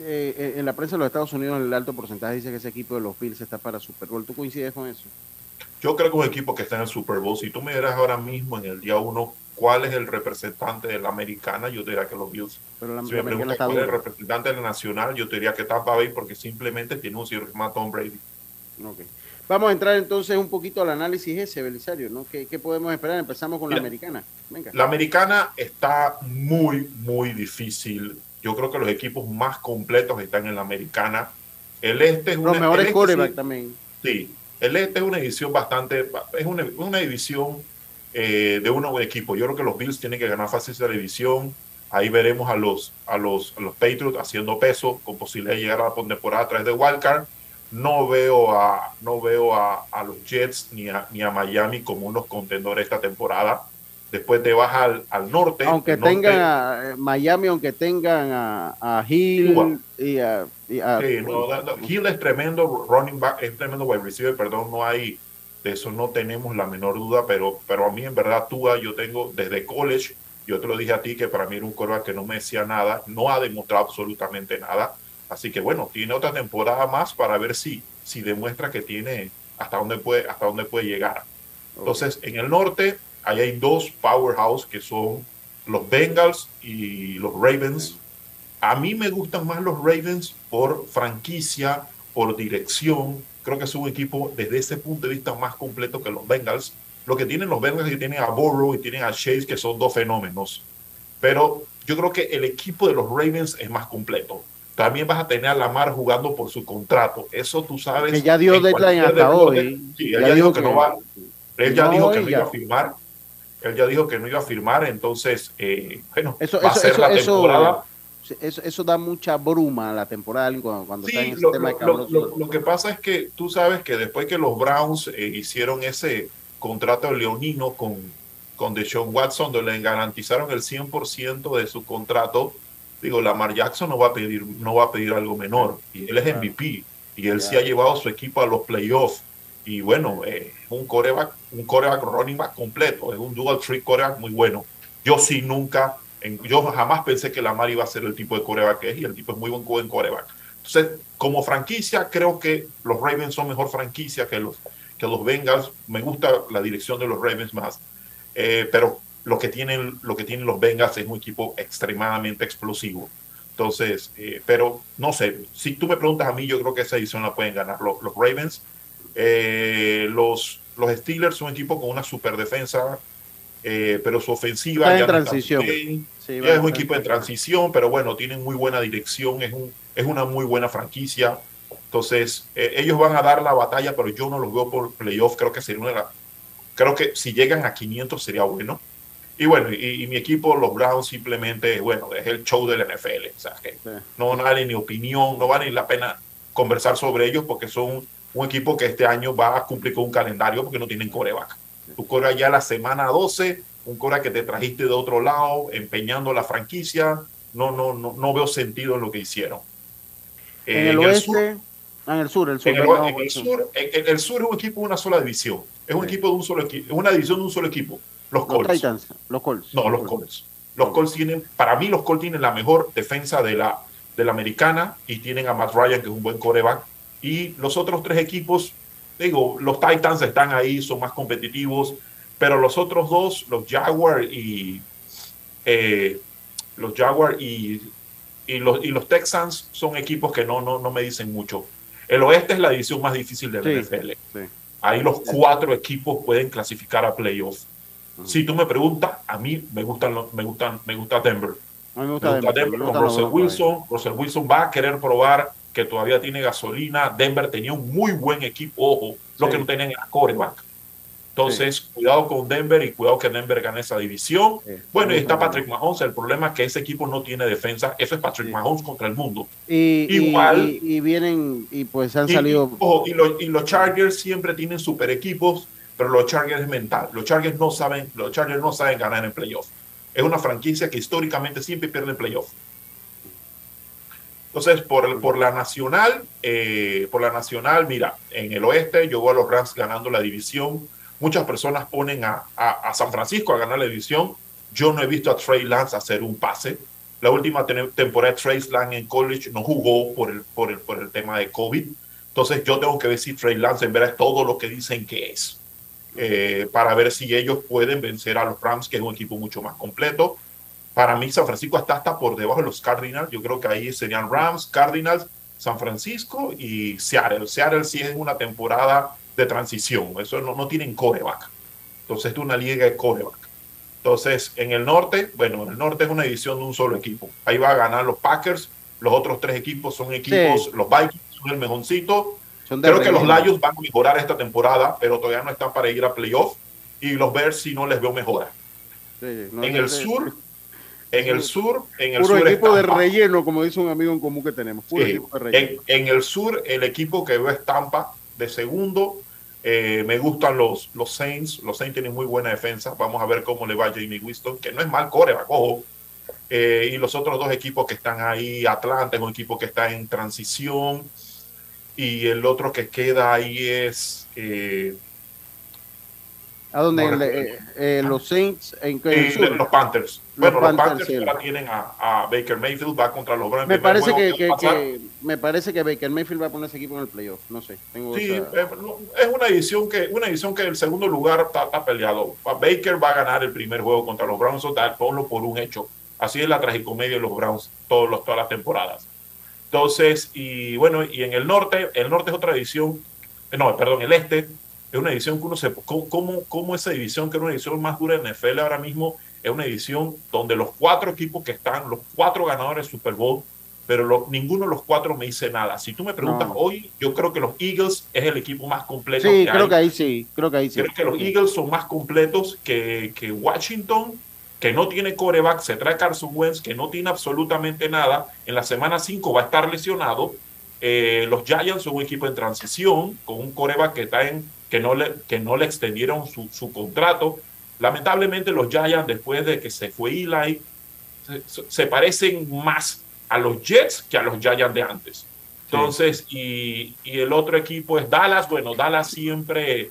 Eh, eh, en la prensa de los Estados Unidos, el alto porcentaje dice que ese equipo de los Bills está para Super Bowl. ¿Tú coincides con eso? Yo creo que un equipo que está en el Super Bowl, si tú me dieras ahora mismo en el día uno cuál es el representante de la americana, yo te diría que los Bills. Pero la, si la me preguntas está cuál es el representante de la nacional, yo te diría que Tampa Bay porque simplemente tiene un llama Tom Brady. Ok. Vamos a entrar entonces un poquito al análisis ese, Belisario, ¿no? ¿Qué, qué podemos esperar? Empezamos con la Mira, americana. Venga. La americana está muy, muy difícil. Yo creo que los equipos más completos están en la americana. El este es una, Los mejores este también. Sí, el este es una división bastante, es una, una división eh, de uno equipo. Yo creo que los Bills tienen que ganar fácil esa división. Ahí veremos a los, a los, a los Patriots haciendo peso con posibilidad de llegar a la postemporada a través de Wildcard. No veo a, no veo a, a los Jets ni a, ni a Miami como unos contendores esta temporada. Después te vas al, al norte. Aunque tengan a eh, Miami, aunque tengan a, a Hill Cuba. y a, y a- Sí, no, Hill es tremendo running back, es tremendo wide receiver, perdón, no hay, de eso no tenemos la menor duda, pero, pero a mí en verdad Tua, yo tengo desde college, yo te lo dije a ti que para mí era un quarterback que no me decía nada, no ha demostrado absolutamente nada, así que bueno, tiene otra temporada más para ver si, si demuestra que tiene hasta dónde puede, hasta dónde puede llegar. Entonces, en el norte, ahí hay dos powerhouse que son los Bengals y los Ravens. A mí me gustan más los Ravens por franquicia, por dirección. Creo que es un equipo desde ese punto de vista más completo que los Bengals. Lo que tienen los Bengals es que tienen a Burrow y tienen a Chase, que son dos fenómenos. Pero yo creo que el equipo de los Ravens es más completo. También vas a tener a Lamar jugando por su contrato. Eso tú sabes. Que ya dio deadline hasta hoy. Sí, Ya ya dijo dijo que no que- va. Él ya No, dijo que no iba a firmar. Él ya dijo que no iba a firmar. Entonces, eh, bueno, Eso, va eso, a ser eso, la temporada. eso, eso da mucha bruma a la temporada cuando, cuando está en Sí, ese lo, tema de lo- lo- lo que pasa es que tú sabes que después que los Browns eh, hicieron ese contrato leonino con, con Deshaun Watson, donde le garantizaron el 100% de su contrato, digo, Lamar Jackson no va a pedir, no va a pedir algo menor. Y él es MVP. Y él sí ha llevado a su equipo a los playoffs. Y bueno, eh, un coreback, un coreback running back completo, es un dual trick coreback muy bueno. Yo sí nunca, yo jamás pensé que Lamar iba a ser el tipo de coreback que es y el tipo es muy buen, buen coreback. Entonces, como franquicia, creo que los Ravens son mejor franquicia que los, que los Bengals. Me gusta la dirección de los Ravens más. Eh, pero lo que, tienen, lo que tienen los Bengals es un equipo extremadamente explosivo. Entonces, eh, pero no sé, si tú me preguntas a mí, yo creo que esa edición la pueden ganar los, los Ravens. Eh, los, los Steelers son un equipo con una super defensa, eh, pero su ofensiva Está en ya está bien. Sí, Ya es un equipo en transición, pero bueno, tienen muy buena dirección, es, un, es una muy buena franquicia. Entonces, eh, ellos van a dar la batalla, pero yo no los veo por playoff. Creo que sería una de las. Creo que si llegan a 500 sería bueno. Y bueno, y, y mi equipo, los Browns, simplemente, bueno, es el show del NFL. O sea, que no vale ni opinión, no vale ni la pena conversar sobre ellos porque son un equipo que este año va a cumplir con un calendario porque no tienen coreback. Tu coreback ya la semana 12, un coreback que te trajiste de otro lado, empeñando la franquicia. No, no, no, no veo sentido en lo que hicieron. En Eh, el en oeste, sur- ah, en el sur, el sur. en el, en sur. en- el sur es un equipo de una sola división. Es un equipo de un solo equipo, es una división de un solo equipo. Los Los Colts. Titans, los Colts. No, los Colts. Los Colts tienen, para mí los Colts tienen la mejor defensa de la, de la americana y tienen a Matt Ryan, que es un buen coreback. Y los otros tres equipos, digo, los Titans están ahí, son más competitivos, pero los otros dos, los Jaguar y eh, los Jaguar y, y los, y los Texans son equipos que no, no, no me dicen mucho. El oeste es la división más difícil de la Sí, NFL. sí. Ahí los cuatro equipos pueden clasificar a playoffs. Si tú me preguntas, a mí me gustan, me gustan, me gusta Denver. A mí me Me gusta Denver, Denver me con Russell. Wilson. Russell Wilson va a querer probar que todavía tiene gasolina. Denver tenía un muy buen equipo, ojo, lo Sí. que no tenían era coreback. Entonces, cuidado con Denver y cuidado que Denver gane esa división. Bueno, y está Patrick Mahomes. El problema es que ese equipo no tiene defensa. Eso es Patrick Mahomes contra el mundo. Y, Igual. y, y vienen y pues han Y- salido. Ojo, y los, y los Chargers siempre tienen super equipos, pero los Chargers es mental. Los Chargers no saben, los Chargers no saben ganar en playoff. Es una franquicia que históricamente siempre pierde en playoff. Entonces, por, por la nacional, eh, por la nacional, mira, en el oeste yo veo a los Rams ganando la división. Muchas personas ponen a, a- a San Francisco a ganar la división. Yo no he visto a Trey Lance hacer un pase. La última te- temporada de Trey Lance en college no jugó por el, por, el, por el tema de COVID. Entonces yo tengo que ver si Trey Lance en verdad es todo lo que dicen que es. eh, para ver si ellos pueden vencer a los Rams, que es un equipo mucho más completo. Para mí, San Francisco está hasta por debajo de los Cardinals. Yo creo que ahí serían Rams, Cardinals, San Francisco y Seattle. Seattle sí es una temporada de transición. Eso no, no tienen coreback. Entonces, es una liga de coreback. Entonces, en el norte, bueno, en el norte es una división de un solo equipo. Ahí va a ganar los Packers. Los otros tres equipos son equipos, Sí. los Vikings son el mejoncito. Creo que los relleno. Lions van a mejorar esta temporada, pero todavía no están para ir a playoff. Y los Bears si no les veo mejora. Sí, no, en el sé. sur, en el sur, en el Puro sur equipo de relleno, como dice un amigo en común que tenemos. Puro Sí, equipo de relleno. en, en el sur, el equipo que veo es Tampa de segundo. Eh, me gustan los, los Saints. Los Saints tienen muy buena defensa. Vamos a ver cómo le va a Jamie Winston, que no es mal coreback, ojo. Eh, y los otros dos equipos que están ahí, Atlanta es un equipo que está en transición. Y el otro que queda ahí es eh, ¿A dónde? no eh, eh, los Saints en, en los Panthers. Los bueno, los Panthers, sí. ahora tienen a, a Baker Mayfield, va contra los Browns. Me parece que, me parece que Baker Mayfield va a poner ese equipo en el playoff. No sé. Tengo Sí, esa- eh, es una edición que una edición que el segundo lugar está, está peleado. Baker va a ganar el primer juego contra los Browns, tal, ponlo por un hecho. Así es la tragicomedia de los Browns todos los, todas las temporadas. Entonces, y bueno, y en el norte, el norte es otra edición, no, perdón, el este es una edición que uno se, ¿cómo, cómo, esa edición, que es una edición más dura en NFL ahora mismo, es una edición donde los cuatro equipos que están, los cuatro ganadores de Super Bowl, pero lo- ninguno de los cuatro me dice nada. Si tú me preguntas No. hoy, yo creo que los Eagles es el equipo más completo. Sí, que creo hay. que ahí sí. Creo que ahí sí. Creo que los Eagles son más completos que, que Washington, que no tiene coreback, se trae Carson Wentz, que no tiene absolutamente nada. En la semana 5 va a estar lesionado. Eh, los Giants son un equipo en transición, con un coreback que, está en, que, no, le, que no le extendieron su, su contrato. Lamentablemente los Giants, después de que se fue Eli, se, se parecen más a los Jets que a los Giants de antes. Entonces, y, y el otro equipo es Dallas. Bueno, Dallas siempre,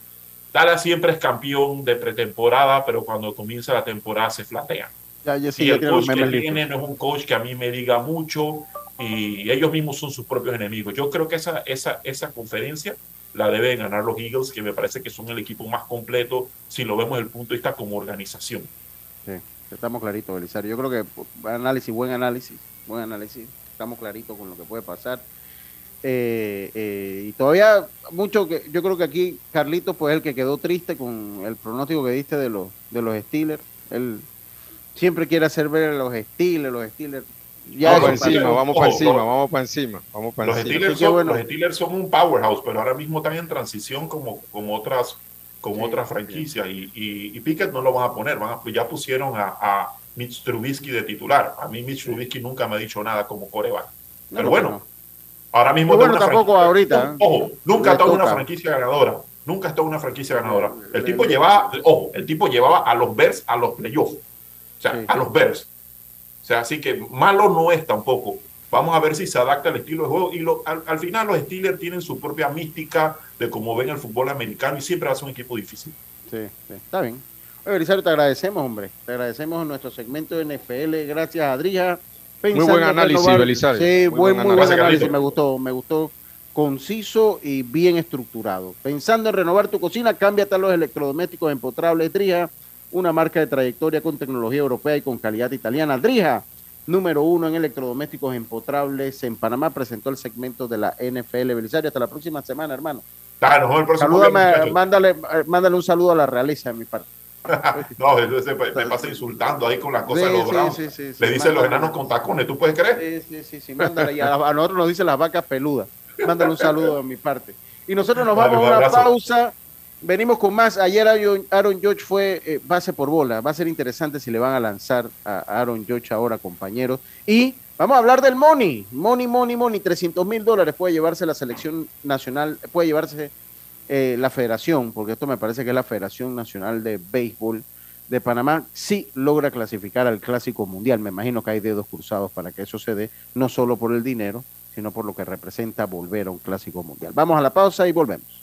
Dallas siempre es campeón de pretemporada, pero cuando comienza la temporada se flatea. Ya, sí, y el los coach que tiene no es un coach que a mí me diga mucho y ellos mismos son sus propios enemigos. Yo creo que esa, esa, esa conferencia la deben ganar los Eagles, que me parece que son el equipo más completo si lo vemos desde el punto de vista como organización. Sí, estamos claritos, Belisario. Yo creo que análisis, buen análisis, buen análisis. Estamos claritos con lo que puede pasar. Eh, eh, y todavía mucho que yo creo que aquí Carlitos pues el que quedó triste con el pronóstico que diste de los de los Steelers. Él siempre quiere hacer ver a los Steelers, los Steelers. Vamos por eso encima, vamos por Ojo, encima, no. vamos por encima, vamos por Los encima. Steelers, son, bueno. los Steelers son un powerhouse, pero ahora mismo están en transición como, como otras, como otras franquicias. Y, y, y Pickett no lo van a poner, van a- ya pusieron a, a Mitch Trubisky de titular. A mí Mitch Trubisky nunca me ha dicho nada como coreback. No, Pero no, bueno, no. ahora mismo está bueno, tampoco ahorita, ¿eh? Ojo, nunca en una franquicia ganadora. Nunca en una franquicia ganadora. El Le- tipo le- llevaba, ojo, el tipo llevaba a los Bears a los playoffs. O sea, a los Bears. O sea, así que malo no es tampoco. Vamos a ver si se adapta al estilo de juego. Y lo- al, al final los Steelers tienen su propia mística de cómo ven el fútbol americano y siempre ser un equipo difícil. Sí, sí, está bien. Oye, Belisario, te agradecemos, hombre. Te agradecemos en nuestro segmento de NFL. Gracias, Adrija. Pensando buen en análisis, renovar- Belisario. Sí, Muy buen, buen muy buen análisis. Me gustó, me gustó. Conciso y bien estructurado. Pensando en renovar tu cocina, cámbiate a los electrodomésticos empotrables Drija, una marca de trayectoria con tecnología europea y con calidad italiana. Drija, número uno en electrodomésticos empotrables en Panamá, presentó el segmento de la NFL. Belisario, hasta la próxima semana, hermano. Vemos el próximo Salúdame, mándale, eh, mándale un saludo a la realeza de mi parte. No, él se- me pasa insultando ahí con las cosas Sí, de los bravos. sí, sí, sí, Le dicen los enanos con tacones, ¿tú puedes creer? Sí, sí, sí, sí, mándale. Y a, a nosotros nos dicen las vacas peludas. Mándale un saludo de mi parte. Y nosotros nos vamos a una abrazo. pausa. Venimos con más. Ayer Aaron, Aaron George fue eh, base por bola. Va a ser interesante si le van a lanzar a Aaron George ahora, compañeros. Y vamos a hablar del money. Money, money, money. 300 mil dólares puede llevarse la selección nacional, puede llevarse eh, la federación, porque esto me parece que es la Federación Nacional de Béisbol de Panamá, si logra clasificar al Clásico Mundial. Me imagino que hay dedos cruzados para que eso se dé, no solo por el dinero, sino por lo que representa volver a un Clásico Mundial. Vamos a la pausa y volvemos.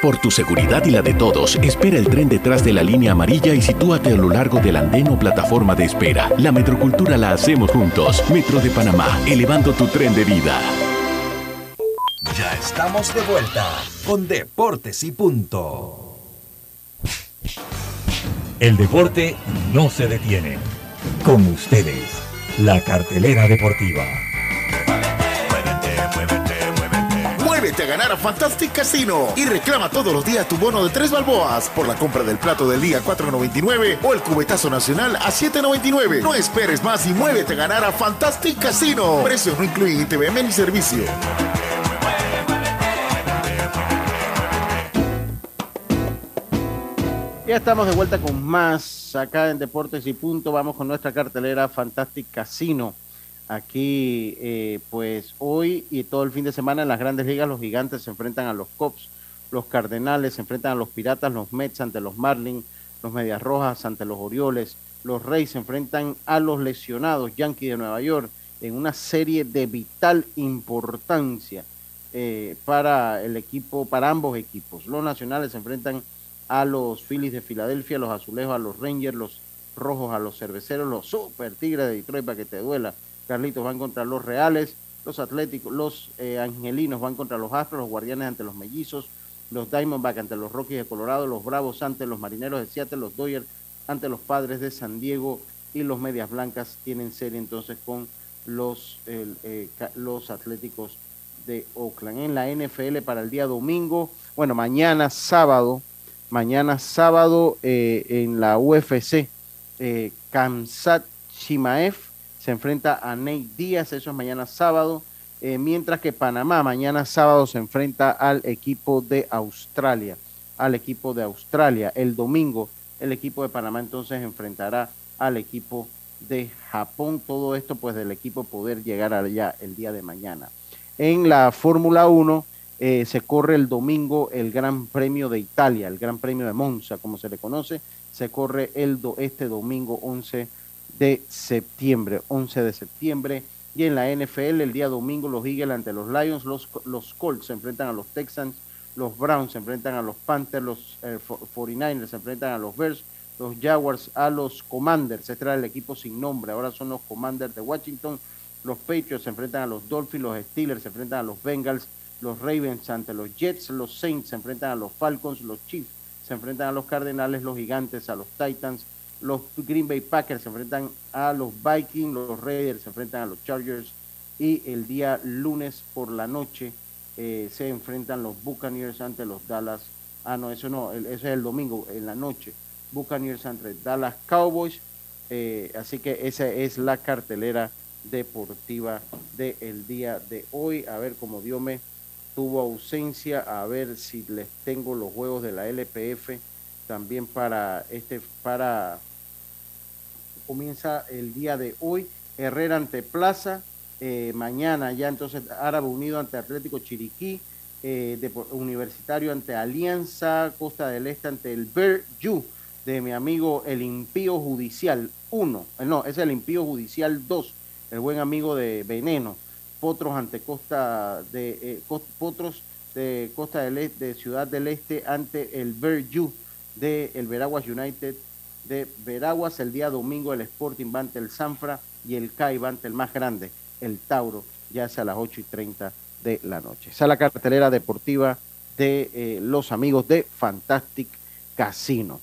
Por tu seguridad y la de todos, espera el tren detrás de la línea amarilla y sitúate a lo largo del andén o plataforma de espera. La metrocultura la hacemos juntos. Metro de Panamá, elevando tu tren de vida. Ya estamos de vuelta con Deportes y Punto. El deporte no se detiene. Con ustedes, la cartelera deportiva. Muévete a ganar a Fantastic Casino y reclama todos los días tu bono de tres balboas por la compra del plato del día 4.99 o el cubetazo nacional a 7.99. No esperes más y muévete a ganar a Fantastic Casino. Precios no incluyen ITVM ni servicio. Ya estamos de vuelta con más acá en Deportes y Punto. Vamos con nuestra cartelera Fantastic Casino. Aquí, eh, pues hoy y todo el fin de semana en las grandes ligas, los gigantes se enfrentan a los Cops, los Cardenales se enfrentan a los Piratas, los Mets ante los Marlins, los Medias Rojas ante los Orioles, los Reyes se enfrentan a los lesionados Yankees de Nueva York en una serie de vital importancia eh, para el equipo, para ambos equipos. Los Nacionales se enfrentan a los Phillies de Filadelfia, los Azulejos a los Rangers, los Rojos a los Cerveceros, los Super Tigres de Detroit para que te duela. Carlitos van contra los Reales, los Atléticos, los eh, Angelinos van contra los Astros, los Guardianes ante los Mellizos, los Diamondbacks ante los Rockies de Colorado, los Bravos ante los Marineros de Seattle, los Dodgers ante los Padres de San Diego y los Medias Blancas tienen serie entonces con los, eh, los Atléticos de Oakland. En la NFL para el día domingo, bueno, mañana sábado, mañana sábado eh, en la UFC, Kamsat Shimaev se enfrenta a Nate Díaz, eso es mañana sábado, eh, mientras que Panamá mañana sábado se enfrenta al equipo de Australia, al equipo de Australia. El domingo el equipo de Panamá entonces enfrentará al equipo de Japón, todo esto pues del equipo poder llegar allá el día de mañana. En la Fórmula 1 eh, se corre el domingo el Gran Premio de Italia, el Gran Premio de Monza, como se le conoce, se corre el do- este domingo 11 de septiembre, 11 de septiembre. Y en la NFL, el día domingo, los Eagles ante los Lions, los, los Colts se enfrentan a los Texans, los Browns se enfrentan a los Panthers, los eh, fo- 49ers se enfrentan a los Bears, los Jaguars a los Commanders, este era el equipo sin nombre, ahora son los Commanders de Washington, los Patriots se enfrentan a los Dolphins, los Steelers se enfrentan a los Bengals, los Ravens ante los Jets, los Saints se enfrentan a los Falcons, los Chiefs se enfrentan a los Cardenales, los Gigantes a los Titans, los Green Bay Packers se enfrentan a los Vikings, los Raiders se enfrentan a los Chargers y el día lunes por la noche eh, se enfrentan los Buccaneers ante los Dallas. Ah, no, eso no, eso es el domingo, en la noche. Buccaneers ante Dallas Cowboys. eh, así que esa es la cartelera deportiva del día de hoy. A ver, como Dios me tuvo ausencia, a ver si les tengo los juegos de la LPF también para este, para comienza el día de hoy. Herrera ante Plaza, eh, mañana ya entonces Árabe Unido ante Atlético Chiriquí, eh, Universitario ante Alianza, Costa del Este ante el Berju de mi amigo el Impío Judicial 1, no, es el Impío Judicial 2, el buen amigo de Veneno. Potros ante Costa de eh, Potros de Costa del Este, de Ciudad del Este ante el Verju de el Veraguas United de Veraguas el día domingo el Sporting va ante el Sanfra y el CAI va ante el más grande, el Tauro, ya sea a las 8 y 30 de la noche. Esa es la cartelera deportiva de eh, los amigos de Fantastic Casino.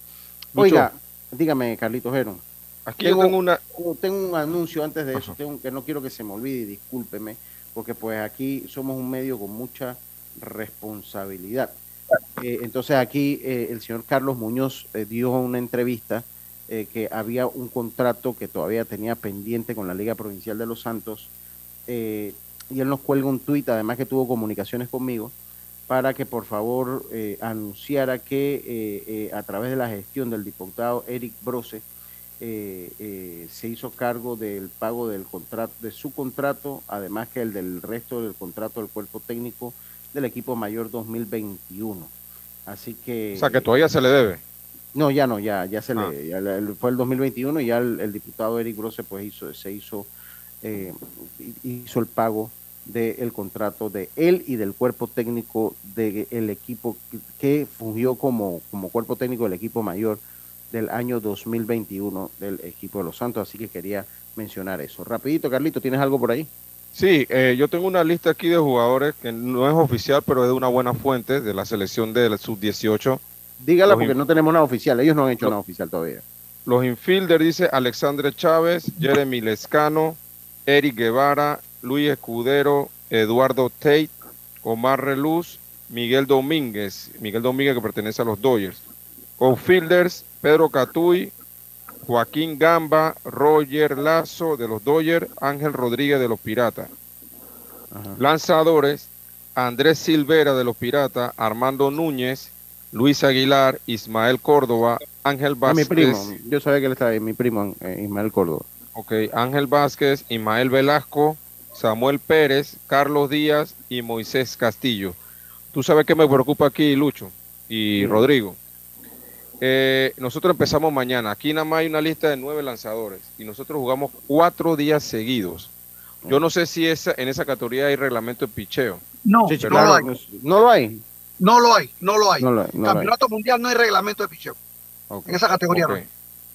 Oiga, dígame, Carlitos Heron. Aquí tengo una- Tengo un anuncio antes de eso, tengo, que no quiero que se me olvide y discúlpeme, porque pues aquí somos un medio con mucha responsabilidad. Eh, entonces aquí eh, el señor Carlos Muñoz eh, dio una entrevista eh, que había un contrato que todavía tenía pendiente con la Liga Provincial de los Santos eh, y él nos cuelga un tuit, además que tuvo comunicaciones conmigo, para que por favor eh, anunciara que eh, eh, a través de la gestión del diputado Eric Brose se hizo cargo del pago del contrato, de su contrato, además que el del resto del contrato del cuerpo técnico del equipo mayor 2021. Así que... O sea, que todavía se le debe. No, ya no, ya, ya se Ah. le, ya le- fue el 2021 y ya el, el diputado Eric Brose pues hizo, se hizo, eh, hizo el pago del contrato de él y del cuerpo técnico del equipo que- que fungió como, como cuerpo técnico del equipo mayor del año 2021 del equipo de los Santos, así que quería mencionar eso. Rapidito, Carlito, ¿tienes algo por ahí? Sí, eh, yo tengo una lista aquí de jugadores que no es oficial, pero es de una buena fuente de la selección del sub-18. Dígala Los porque in- no tenemos nada oficial, ellos no han hecho nada oficial todavía. Los infielders dice Alexandre Chávez, Jeremy Lescano, Eric Guevara, Luis Escudero, Eduardo Tate, Omar Reluz, Miguel Domínguez, Miguel Domínguez que pertenece a los Dodgers. Outfielders, Pedro Catuy, Joaquín Gamba, Roger Lazo de los Dodgers, Ángel Rodríguez de los Piratas. Lanzadores, Andrés Silvera de los Piratas, Armando Núñez, Luis Aguilar, Ismael Córdoba, Ángel Ah, mi Vázquez. primo, yo sabía que él estaba ahí, mi primo eh, Ismael Córdoba. Ok, Ángel Vázquez, Ismael Velasco, Samuel Pérez, Carlos Díaz y Moisés Castillo. Tú sabes que me preocupa aquí, Lucho y Sí. Rodrigo. Eh, nosotros empezamos mañana. Aquí nada más hay una lista de nueve lanzadores y nosotros jugamos cuatro días seguidos. Yo no sé si esa, en esa categoría hay reglamento de picheo. No, Sí, sí, no claro. lo hay. ¿No lo hay? No lo hay, no lo hay. No lo hay, no lo hay. Campeonato mundial no hay reglamento de picheo. En esa categoría Ok. no hay.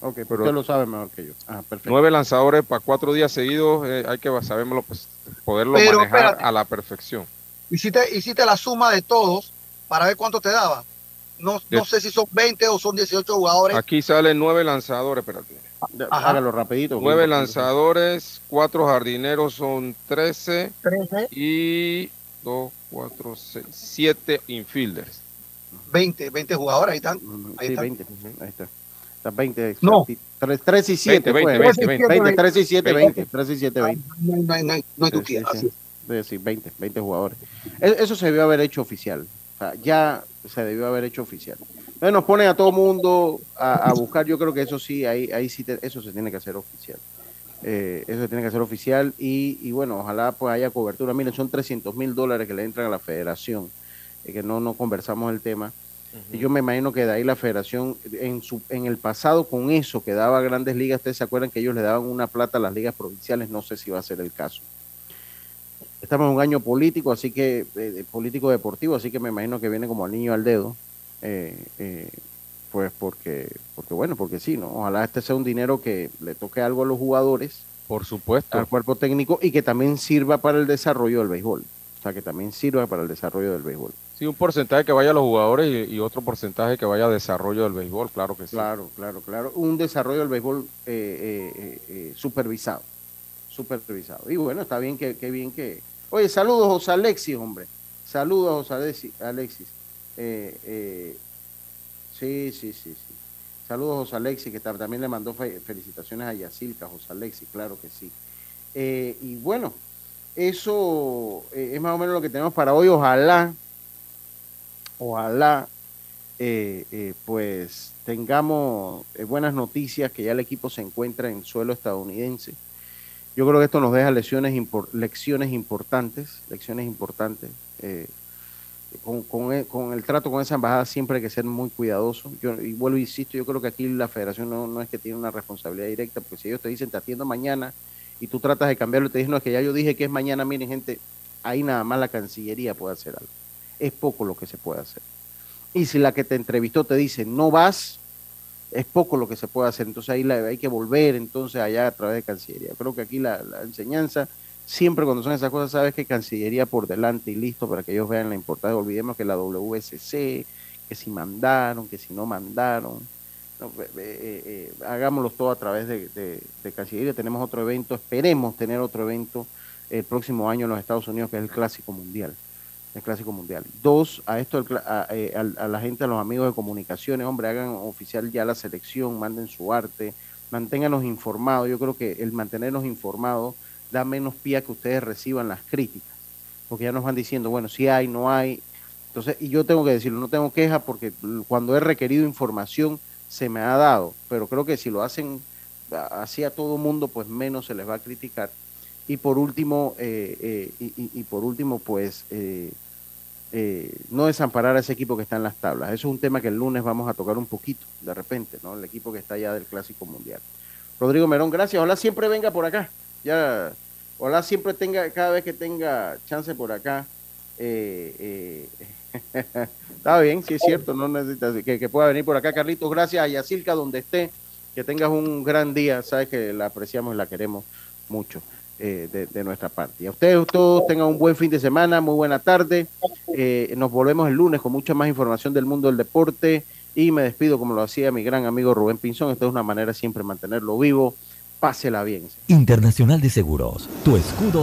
Ok, Pero- usted lo sabe mejor que yo. Ah, perfecto. Nueve lanzadores para cuatro días seguidos, eh, hay que sabérmelo, pues, poderlo Pero, manejar espérate. a la perfección. Hiciste, hiciste la suma de todos para ver cuánto te daba. No, no sé si son 20 o son 18 jugadores. Aquí salen nueve lanzadores, espérate. Ajá. Hágalo rapidito. Nueve lanzadores, cuatro jardineros son 13 13. y dos, cuatro, seis, siete infielders. 20, 20 jugadores, ahí están. Ahí Sí, están. 20. Ahí está. Está 20. No. 3, 3 y 7. 20, 20, 20, 20, 20. 3 y 7, 20. 3 y 7, 20. No, hay- no, no, hay- no hay Sí, duda, sí, así sí. Sí, sí, 20, 20 jugadores. E- Eso se debió haber hecho oficial. O sea, ya se debió haber hecho oficial. Entonces nos ponen a todo mundo a, a buscar. Yo creo que eso sí, ahí, ahí sí, te- eso se tiene que hacer oficial. Eh, eso tiene que hacer oficial y, y bueno, ojalá pues haya cobertura. Miren, son 300 mil dólares que le entran a la federación, eh, que no, no conversamos el tema. Y yo me imagino que de ahí la federación, en, su, en el pasado con eso que daba grandes ligas, ustedes se acuerdan que ellos le daban una plata a las ligas provinciales, no sé si va a ser el caso. Estamos en un año político, así que, eh, político deportivo, así que me imagino que viene como al niño al dedo. Eh, eh, pues porque, porque bueno, porque sí, ¿no? Ojalá este sea un dinero que le toque algo a los jugadores, Por supuesto. al cuerpo técnico y que también sirva para el desarrollo del béisbol. O sea, que también sirva para el desarrollo del béisbol. Sí, un porcentaje que vaya a los jugadores y, y otro porcentaje que vaya a desarrollo del béisbol, claro que sí. Claro, claro, claro. Un desarrollo del béisbol eh, eh, eh, eh, supervisado. Supervisado. Y bueno, está bien que, que bien que. Oye, saludos, José Alexis, hombre. Saludos, José Alexis. Sí, sí, sí, sí. Saludos, José Alexis, que tam- también le mandó fe- felicitaciones a Yacilca, José Alexis, claro que sí. Eh, y bueno, eso eh, es más o menos lo que tenemos para hoy. Ojalá, ojalá eh, eh, pues tengamos buenas noticias, que ya el equipo se encuentra en suelo estadounidense. Yo creo que esto nos deja lecciones importantes, lecciones importantes. Con, con el, con el trato con esa embajada siempre hay que ser muy cuidadoso. Yo, y vuelvo e insisto, yo creo que aquí la federación no, no es que tiene una responsabilidad directa, porque si ellos te dicen te atiendo mañana y tú tratas de cambiarlo y te dicen, no, es que ya yo dije que es mañana, miren gente, ahí nada más la Cancillería puede hacer algo. Es poco lo que se puede hacer. Y si la que te entrevistó te dice, no vas, es poco lo que se puede hacer. Entonces ahí hay que volver entonces allá a través de Cancillería. Creo que aquí la enseñanza, siempre cuando son esas cosas, sabes que Cancillería por delante y listo para que ellos vean la importancia. Olvidemos que la WSC, que si mandaron, que si no mandaron. Eh, eh, eh, hagámoslo todo a través de, de, Cancillería. Tenemos otro evento, esperemos tener otro evento el próximo año en los Estados Unidos, que es el Clásico Mundial. El Clásico Mundial. Dos, a esto, a, a, la gente, a los amigos de comunicaciones, hombre, hagan oficial ya la selección, manden su arte, manténganos informados. Yo creo que el mantenernos informados da menos pie a que ustedes reciban las críticas, porque ya nos van diciendo, bueno, si hay, no hay. Entonces, y yo tengo que decirlo, no tengo queja porque cuando he requerido información se me ha dado, pero creo que si lo hacen así a todo mundo, pues menos se les va a criticar y por último, eh, eh, y, por último, pues eh, no desamparar a ese equipo que está en las tablas. Eso es un tema que el lunes vamos a tocar un poquito, de repente, ¿no? El equipo que está ya del Clásico Mundial. Rodrigo Merón, gracias. Ojalá siempre venga por acá. Ya, ojalá siempre tenga, cada vez que tenga chance por acá. está bien, sí es cierto, no necesitas que, que, pueda venir por acá, Carlitos. Gracias a Yacilca, donde esté. Que tengas un gran día. Sabes que la apreciamos y la queremos mucho. Eh, de, de, nuestra parte. Y a ustedes todos tengan un buen fin de semana, muy buena tarde. Eh, nos volvemos el lunes con mucha más información del mundo del deporte y me despido como lo hacía mi gran amigo Rubén Pinzón. Esta es una manera siempre de mantenerlo vivo. Pásela bien. Internacional de Seguros, tu escudo